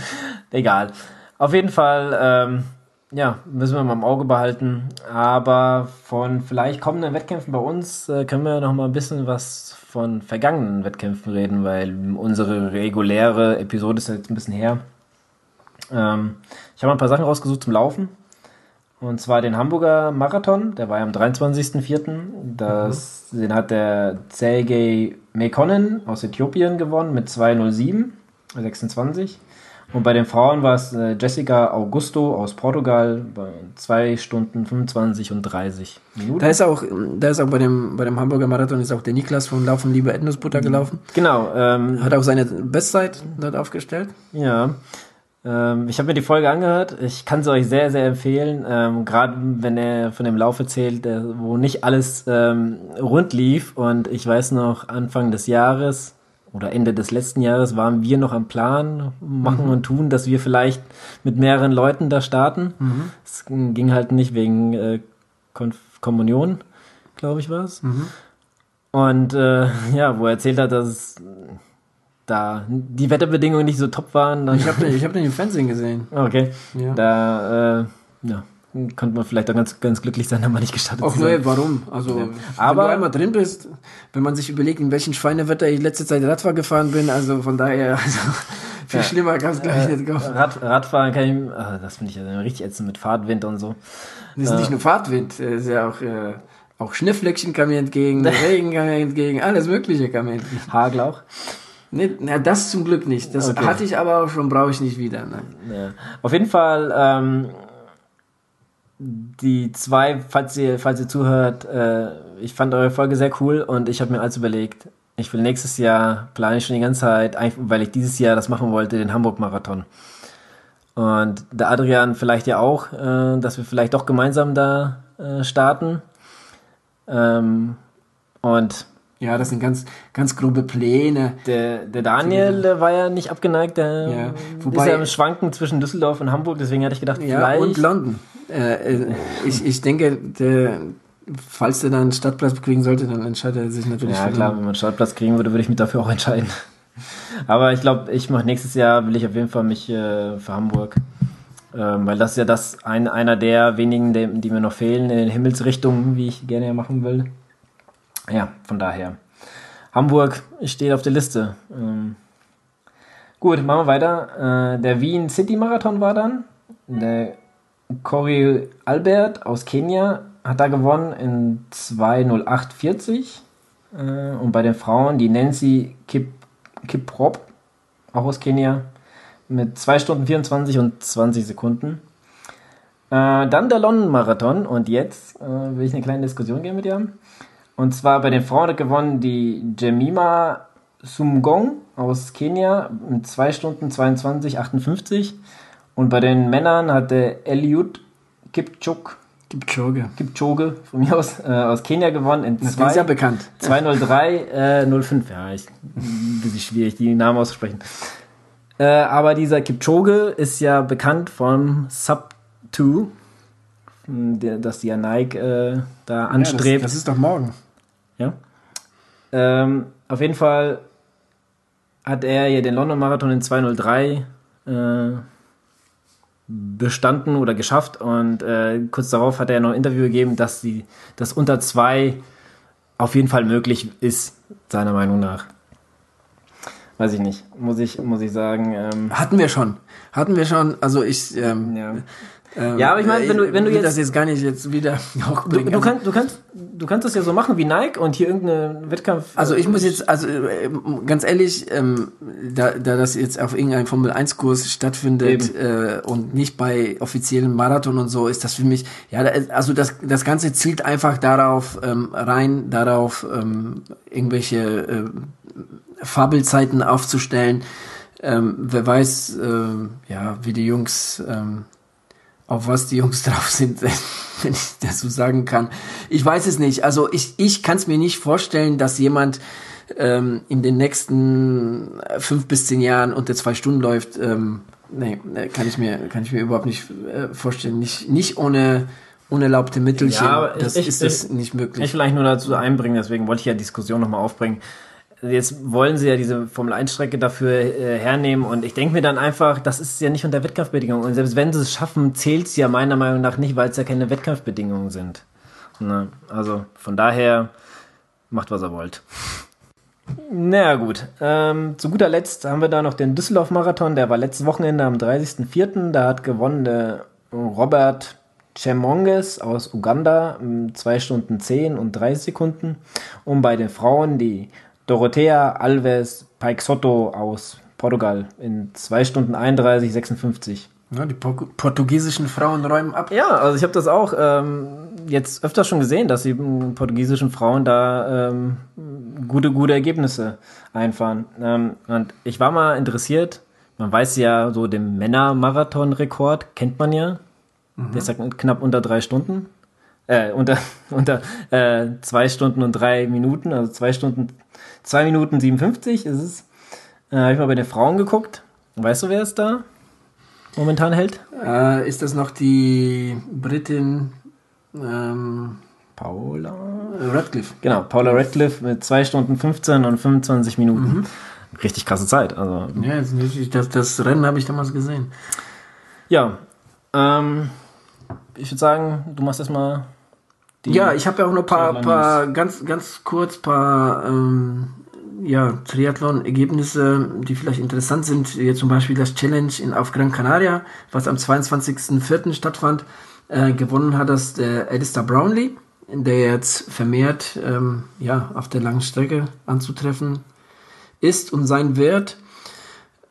Egal. Auf jeden Fall, ähm, ja, müssen wir mal im Auge behalten. Aber von vielleicht kommenden Wettkämpfen bei uns äh, können wir noch mal ein bisschen was von vergangenen Wettkämpfen reden, weil unsere reguläre Episode ist jetzt ein bisschen her. Ähm, ich habe ein paar Sachen rausgesucht zum Laufen. Und zwar den Hamburger Marathon, der war ja am 23.04. Das, Den hat der Sergei Mekonnen aus Äthiopien gewonnen mit 2.07, 26. Und bei den Frauen war es äh, Jessica Augusto aus Portugal bei 2 Stunden 25 und 30 Minuten. Da ist auch, da ist auch bei dem, bei dem Hamburger Marathon ist auch der Niklas von Laufen Liebe Erdnussbutter gelaufen. genau, ähm, Hat auch seine Bestzeit dort aufgestellt. Ja. Ähm, ich habe mir die Folge angehört. Ich kann sie euch sehr, sehr empfehlen. Ähm, Gerade wenn er von dem Lauf erzählt, äh, wo nicht alles ähm, rund lief. Und ich weiß noch, Anfang des Jahres oder Ende des letzten Jahres waren wir noch am Plan, machen und tun, dass wir vielleicht mit mehreren Leuten da starten. Es ging halt nicht wegen äh, Konf Kommunion, glaube ich, war es. Und äh, ja, wo er erzählt hat, dass es da die Wetterbedingungen nicht so top waren, Ich habe den, ich hab den im Fernsehen gesehen. okay, Ja. da äh, ja, konnte man vielleicht auch ganz, ganz glücklich sein, wenn man nicht gestartet neu, sein. warum? Also, wenn Aber- du einmal drin bist, wenn man sich überlegt, in welchem Schweinewetter ich letzte Zeit Radfahr gefahren bin, also von daher, also, viel Ja. schlimmer kann es gleich nicht kommen. Rad, Radfahren kann ich, ah, das finde ich ja richtig ätzend mit Fahrtwind und so. Das ist nicht nur Fahrtwind, es ist ja auch, äh, auch Schnifflöckchen kam mir entgegen, Regen kam mir entgegen, alles Mögliche kam mir entgegen. Hagel auch. Nee, na, das zum Glück nicht. Das Okay. hatte ich aber auch schon, brauche ich nicht wieder. Nein. Ja. Auf jeden Fall, ähm, die zwei, falls ihr, falls ihr zuhört, äh, ich fand eure Folge sehr cool und ich habe mir als überlegt, ich will nächstes Jahr, plane ich schon die ganze Zeit, weil ich dieses Jahr das machen wollte, den Hamburg-Marathon. Und der Adrian vielleicht ja auch, äh, dass wir vielleicht doch gemeinsam da äh, starten. Ähm, und Ja, das sind ganz, ganz grobe Pläne. der, der Daniel der war ja nicht abgeneigt, der Ja, ist wobei- ja im Schwanken zwischen Düsseldorf und Hamburg, deswegen hatte ich gedacht, Ja, vielleicht. und London. Äh, äh, ich, ich denke, der, falls der dann einen Stadtplatz kriegen sollte, dann entscheidet er sich natürlich Ja, für klar, wenn man einen Startplatz kriegen würde, würde ich mich dafür auch entscheiden. Aber ich glaube, ich mache nächstes Jahr, will ich auf jeden Fall mich äh, für Hamburg. Ähm, weil das ist ja das ein, einer der wenigen, die, die mir noch fehlen in den Himmelsrichtungen, wie ich gerne machen will. Ja, von daher. Hamburg steht auf der Liste. Ähm, gut, machen wir weiter. Äh, der Wien City Marathon war dann. Der Cory Albert aus Kenia hat da gewonnen in 2.08.40. Äh, und bei den Frauen die Nancy Kip Kiprop, auch aus Kenia, mit 2 Stunden 24 und 20 Sekunden. Äh, dann der London-Marathon und jetzt äh, will ich eine kleine Diskussion gehen mit dir. Und zwar bei den Frauen hat gewonnen die Jemima Sumgong aus Kenia mit 2 Stunden 22, 58. Und bei den Männern hat der Eliud Kipchuk Kipchoge. Kipchoge von mir aus äh, aus Kenia gewonnen in Das ist ja bekannt. 203 äh, 05. Ja, ich, ein bisschen schwierig, die Namen auszusprechen. Äh, aber dieser Kipchoge ist ja bekannt vom Sub 2, der- das die ja Nike äh, da anstrebt. Ja, das, das ist doch morgen. Ja. Ähm, auf jeden Fall hat er hier den London Marathon in 203 äh, bestanden oder geschafft und äh, kurz darauf hat er noch ein Interview gegeben, dass die, das unter zwei auf jeden Fall möglich ist, seiner Meinung nach. Weiß ich nicht, muss ich, muss ich sagen. Ähm, Hatten wir schon. Hatten wir schon. Also ich. Ähm, ja. Ähm, Ja, aber ich meine, wenn du- wenn du jetzt- das jetzt gar nicht jetzt wieder Du, hochbringen. du, kannst, du, kannst, du kannst das ja so machen wie Nike und hier irgendeinen Wettkampf. Also ich muss jetzt, also äh, ganz ehrlich, ähm, da, da das jetzt auf irgendeinem Formel 1 Kurs stattfindet äh, und nicht bei offiziellen Marathon und so, ist das für mich, ja, also das, das Ganze zielt einfach darauf ähm, rein, darauf ähm, irgendwelche äh, Fabelzeiten aufzustellen. Ähm, wer weiß, ähm, ja, wie die Jungs, ähm, auf was die Jungs drauf sind, wenn ich das so sagen kann. Ich weiß es nicht. Also ich, ich kann es mir nicht vorstellen, dass jemand ähm, in den nächsten fünf bis zehn Jahren unter zwei Stunden läuft. Ähm, nee, nee, kann ich mir, kann ich mir überhaupt nicht äh, vorstellen. Nicht, nicht ohne unerlaubte Mittelchen. Ja, das ich- ist ich- das nicht möglich. Ich eigentlich nur dazu einbringen, deswegen wollte ich ja die Diskussion nochmal aufbringen. Jetzt wollen sie ja diese Formel-1-Strecke dafür äh, hernehmen und ich denke mir dann einfach, das ist ja nicht unter Wettkampfbedingungen. Und selbst wenn sie es schaffen, zählt es ja meiner Meinung nach nicht, weil es ja keine Wettkampfbedingungen sind. Ne? Also von daher macht, was ihr wollt. Naja, gut. Ähm, zu guter Letzt haben wir da noch den Düsseldorf-Marathon. Der war letztes Wochenende am 30.04. Da hat gewonnen der Robert Chemonges aus Uganda in 2 Stunden 10 und 30 Sekunden. Und bei den Frauen die Dorothea Alves Paixoto aus Portugal in 2 Stunden 31, 56. Ja, die Por portugiesischen Frauen räumen ab. Ja, also ich habe das auch ähm, jetzt öfter schon gesehen, dass die portugiesischen Frauen da ähm, gute, gute Ergebnisse einfahren. Ähm, und ich war mal interessiert, man weiß ja, so den Männer-Marathon-Rekord kennt man ja. Der ist ja knapp unter drei Stunden. Äh, unter unter äh, zwei Stunden und drei Minuten, also zwei Stunden, zwei Minuten 57 ist es. Äh, habe ich mal bei den Frauen geguckt. Weißt du, wer es da momentan hält? Äh, ist das noch die Britin ähm, Paula. Radcliffe? Genau, Paula Radcliffe mit 2 Stunden 15 und 25 Minuten. Mhm. Richtig krasse Zeit. Also, Ja, das, das Rennen habe ich damals gesehen. ja. Ähm, ich würde sagen, du machst erstmal. Ja, ich habe ja auch noch ein paar, paar ganz, ganz kurz paar ähm, ja, Triathlon-Ergebnisse, die vielleicht interessant sind. Hier zum Beispiel das Challenge in, auf Gran Canaria, was am 22.04. stattfand. Äh, gewonnen hat das der Alistair Brownlee, der jetzt vermehrt ähm, ja, auf der langen Strecke anzutreffen ist und sein wird.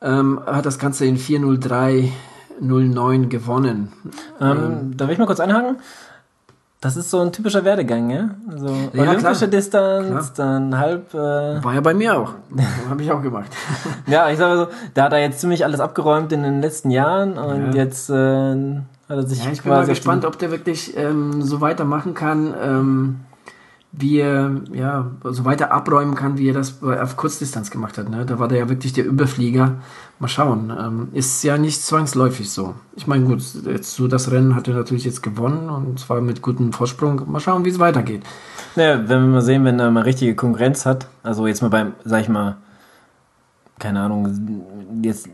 Ähm, hat das Ganze in 4.03.09 gewonnen. Ähm, da will ich mal kurz einhaken. Das ist so ein typischer Werdegang, ja? Also Ja, olympische klar. Distanz, dann halb. Äh, War ja bei mir auch. habe ich auch gemacht. ja, ich sage so, da hat er jetzt ziemlich alles abgeräumt in den letzten Jahren und Ja. jetzt äh, hat er sich Ja, ich bin mal gespannt, ob der wirklich ähm, so weitermachen kann, ähm, wie er, ja, so weiter abräumen kann, wie er das auf Kurzdistanz gemacht hat. Ne? Da war der ja wirklich der Überflieger. Mal schauen. Ähm, ist ja nicht zwangsläufig so. Ich meine, gut, jetzt so das Rennen hat er natürlich jetzt gewonnen und zwar mit gutem Vorsprung. Mal schauen, wie es weitergeht. Ja, wenn wir mal sehen, wenn er mal richtige Konkurrenz hat, also jetzt mal beim, sag ich mal, keine Ahnung, jetzt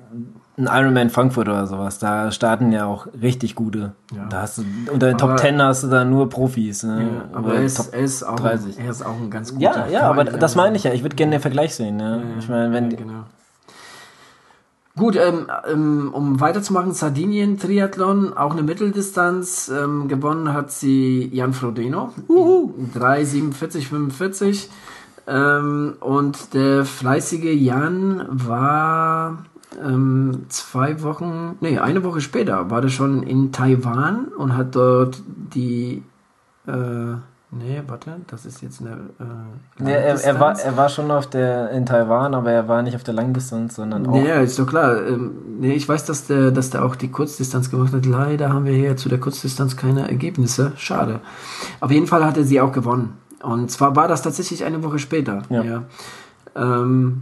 ein Ironman Frankfurt oder sowas, da starten ja auch richtig gute. Ja. Da hast du, unter den Top Aber- 10 hast du da nur Profis. Ne? aber Oder er ist, Top- er, ist auch, 30. er ist auch ein ganz guter. ja, ja, aber das ja. meine ich ja. Ich würde gerne den Vergleich sehen. Ne? ich meine, wenn, ja, genau. Gut, ähm, ähm, um weiterzumachen, Sardinien Triathlon, auch eine Mitteldistanz. Ähm, gewonnen hat sie Jan Frodeno. 3,47,45. Ähm, und der fleißige Jan war ähm, zwei Wochen, nee, eine Woche später war der schon in Taiwan und hat dort die äh, Nee, warte, das ist jetzt eine. Äh, nee, er, er, war, er war schon auf der, in Taiwan, aber er war nicht auf der Langdistanz, sondern auch. Nee, ist doch klar. Ähm, nee, ich weiß, dass der, dass der auch die Kurzdistanz gemacht hat. Leider haben wir hier zu der Kurzdistanz keine Ergebnisse. Schade. Auf jeden Fall hat er sie auch gewonnen. Und zwar war das tatsächlich eine Woche später. Ja. ja. Ähm,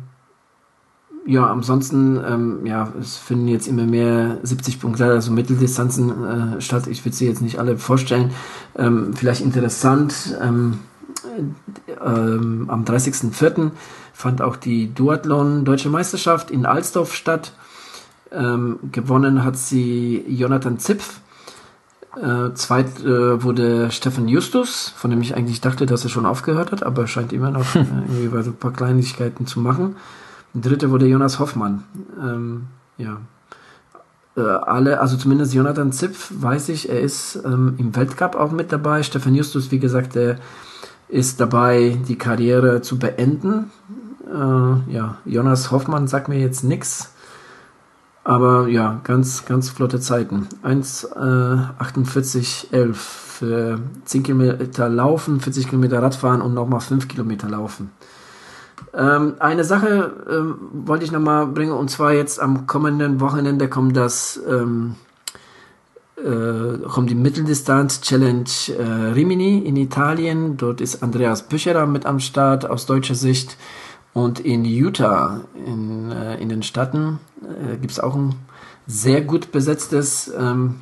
ja, ansonsten, ähm, ja, es finden jetzt immer mehr 70 Punkte, also Mitteldistanzen äh, statt. Ich würde sie jetzt nicht alle vorstellen. Ähm, vielleicht interessant, ähm, äh, am 30.04. fand auch die Duathlon Deutsche Meisterschaft in Alsdorf statt. Ähm, gewonnen hat sie Jonathan Zipf. Äh, zweit äh, wurde Stefan Justus, von dem ich eigentlich dachte, dass er schon aufgehört hat, aber er scheint immer noch äh, irgendwie ein paar Kleinigkeiten zu machen. Dritte wurde Jonas Hoffmann. Ähm, ja. Äh, alle, also zumindest Jonathan Zipf, weiß ich, er ist ähm, im Weltcup auch mit dabei. Stefan Justus, wie gesagt, der ist dabei, die Karriere zu beenden. Äh, ja, Jonas Hoffmann sagt mir jetzt nichts. Aber ja, ganz, ganz flotte Zeiten. 1,48,11 äh, für 10 Kilometer laufen, 40 Kilometer Radfahren und nochmal 5 Kilometer laufen. Ähm, eine Sache ähm, wollte ich nochmal bringen, und zwar jetzt am kommenden Wochenende kommt das, ähm, äh, kommt die Mitteldistanz Challenge äh, Rimini in Italien. Dort ist Andreas Bücherer mit am Start aus deutscher Sicht. Und in Utah, in, äh, in den Staaten, äh, gibt es auch ein sehr gut besetztes ähm,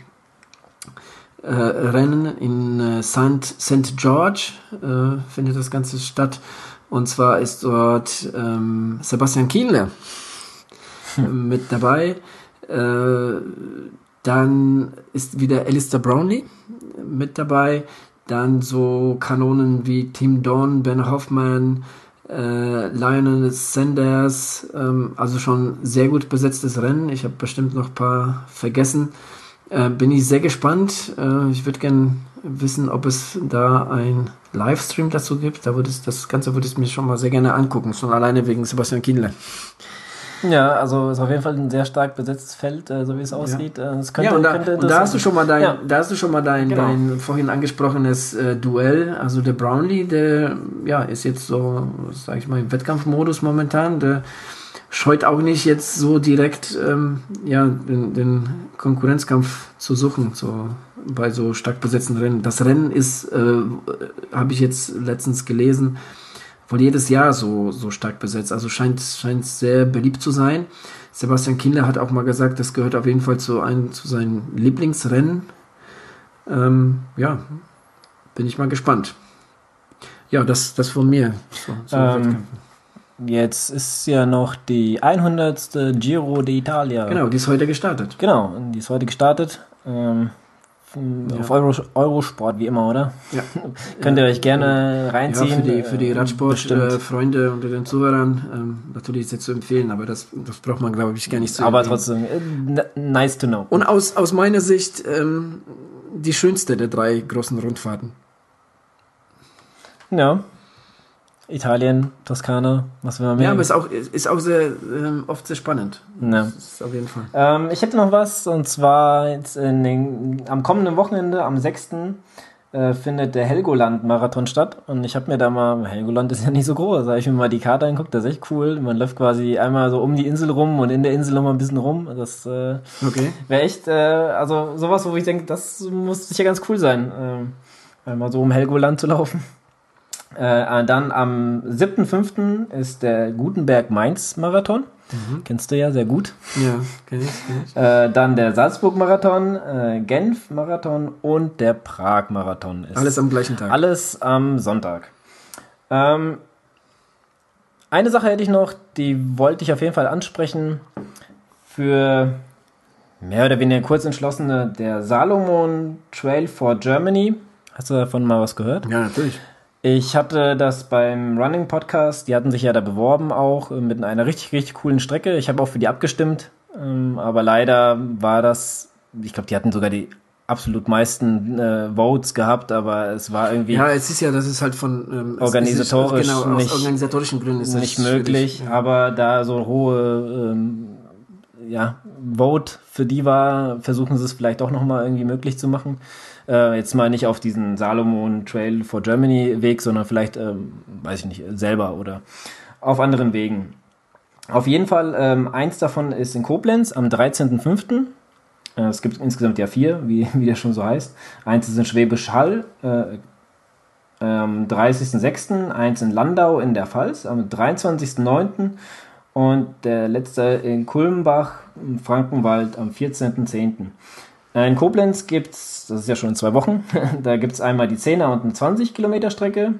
äh, Rennen in äh, St. George, äh, findet das Ganze statt. Und zwar ist dort ähm, Sebastian Kienle hm. mit dabei. Äh, dann ist wieder Alistair Brownlee mit dabei. Dann so Kanonen wie Tim Dawn, Ben Hoffman, äh, Lionel Sanders. Ähm, also schon sehr gut besetztes Rennen. Ich habe bestimmt noch ein paar vergessen. Äh, bin ich sehr gespannt. Äh, ich würde gerne wissen, ob es da ein Livestream dazu gibt. Da würde es, das Ganze würde ich mir schon mal sehr gerne angucken, schon alleine wegen Sebastian Kienle. Ja, also ist auf jeden Fall ein sehr stark besetztes Feld, äh, so wie es aussieht. Ja, äh, könnte, ja und, da, und da, hast du schon mal dein, ja. da hast du schon mal dein, genau. dein vorhin angesprochenes äh, Duell. Also der Brownlee, der ja ist jetzt so, sag ich mal, im Wettkampfmodus momentan. Der scheut auch nicht jetzt so direkt ähm, ja den, den Konkurrenzkampf zu suchen. So bei so stark besetzten Rennen. Das Rennen ist, äh, habe ich jetzt letztens gelesen, wohl jedes Jahr so, so stark besetzt. Also scheint, scheint sehr beliebt zu sein. Sebastian Kindler hat auch mal gesagt, das gehört auf jeden Fall zu, einem, zu seinen Lieblingsrennen. Ähm, ja, bin ich mal gespannt. Ja, das, das von mir. So, so ähm, jetzt ist ja noch die 100. Giro d'Italia. Genau, die ist heute gestartet. Genau, die ist heute gestartet. Ähm, ja. Auf Euro, Eurosport wie immer, oder? Ja. Könnt ihr euch gerne reinziehen. Ja, für die, für die äh, Radsport-Freunde äh, unter den Zuhörern ähm, natürlich ist jetzt zu empfehlen, aber das, das braucht man, glaube ich, gar nicht zu Aber trotzdem, äh, nice to know. Und aus, aus meiner Sicht ähm, die schönste der drei großen Rundfahrten. Ja. Italien, Toskana, was will man mehr? Ja, aber es ist auch, ist auch sehr, ähm, oft sehr spannend. Ja. Das ist auf jeden Fall. Ähm, ich hätte noch was, und zwar jetzt den, am kommenden Wochenende, am 6. Äh, findet der Helgoland-Marathon statt. Und ich habe mir da mal, Helgoland ist ja nicht so groß, habe ich mir mal die Karte angeguckt, das ist echt cool. Man läuft quasi einmal so um die Insel rum und in der Insel noch mal ein bisschen rum. Das äh, okay. wäre echt, äh, also sowas, wo ich denke, das muss sicher ganz cool sein, äh, einmal so um Helgoland zu laufen. Äh, dann am 7.5. ist der Gutenberg-Mainz-Marathon. Mhm. Kennst du ja sehr gut. Ja, kenn ich. Kenn ich. Äh, dann der Salzburg-Marathon, äh, Genf-Marathon und der Prag-Marathon. Alles am gleichen Tag. Alles am Sonntag. Ähm, eine Sache hätte ich noch, die wollte ich auf jeden Fall ansprechen. Für mehr oder weniger kurz entschlossene, der Salomon Trail for Germany. Hast du davon mal was gehört? Ja, natürlich. Ich hatte das beim Running Podcast, die hatten sich ja da beworben auch äh, mit einer richtig, richtig coolen Strecke. Ich habe auch für die abgestimmt, ähm, aber leider war das, ich glaube, die hatten sogar die absolut meisten äh, Votes gehabt, aber es war irgendwie. Ja, es ist ja, das ist halt von ähm, organisatorisch ist, genau, nicht, aus organisatorischen Gründen ist nicht möglich, ja. aber da so hohe ähm, ja, Vote für die war, versuchen sie es vielleicht auch nochmal irgendwie möglich zu machen. Äh, jetzt mal nicht auf diesen Salomon Trail for Germany Weg, sondern vielleicht, ähm, weiß ich nicht, selber oder auf anderen Wegen. Auf jeden Fall, ähm, eins davon ist in Koblenz am 13.05. Äh, es gibt insgesamt ja vier, wie, wie der schon so heißt. Eins ist in Schwäbisch Hall, äh, am 30.06., eins in Landau in der Pfalz am 23.09. und der letzte in Kulmbach im Frankenwald am 14.10. Äh, in Koblenz gibt es, das ist ja schon in zwei Wochen, da gibt es einmal die 10er und eine 20 Kilometer Strecke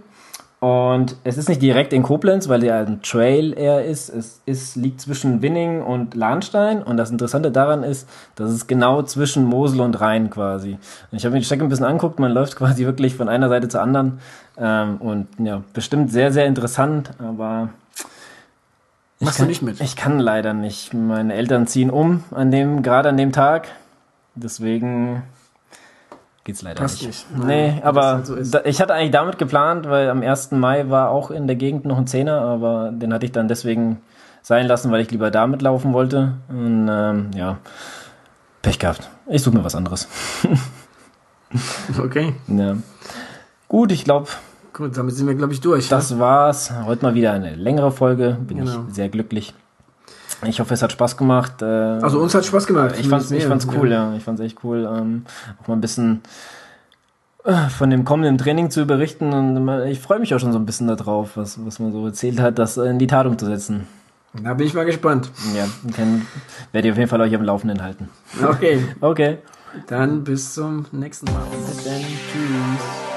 und es ist nicht direkt in Koblenz, weil der ein Trail eher ist. Es ist, liegt zwischen Winning und Lahnstein. Und das Interessante daran ist, dass es genau zwischen Mosel und Rhein quasi. Und ich habe mir die Strecke ein bisschen anguckt. Man läuft quasi wirklich von einer Seite zur anderen. Ähm, und ja, bestimmt sehr, sehr interessant. Aber Machst kann, du nicht mit? Ich kann leider nicht. Meine Eltern ziehen um an dem, gerade an dem Tag. Deswegen geht's leider Passt nicht. nicht. Nein, nee, aber halt so da, ich hatte eigentlich damit geplant, weil am 1. Mai war auch in der Gegend noch ein Zehner, aber den hatte ich dann deswegen sein lassen, weil ich lieber damit laufen wollte. Und ähm, ja, Pech gehabt. Ich suche mir was anderes. okay. Ja. Gut, ich glaube. Gut, damit sind wir, glaube ich, durch. Das ja? war's. Heute mal wieder eine längere Folge. Bin genau. ich sehr glücklich. Ich hoffe, es hat Spaß gemacht. Äh, also uns hat Spaß gemacht. Ich fand's, ich fand's cool, ja. ja. Ich fand's echt cool. Ähm, auch mal ein bisschen äh, von dem kommenden Training zu berichten und ich freue mich auch schon so ein bisschen darauf, was, was man so erzählt hat, das in die Tat umzusetzen. Da bin ich mal gespannt. Ja, kann, werde ich auf jeden Fall euch am Laufenden halten. Okay. Okay. Dann bis zum nächsten Mal. Bis dann. Tschüss.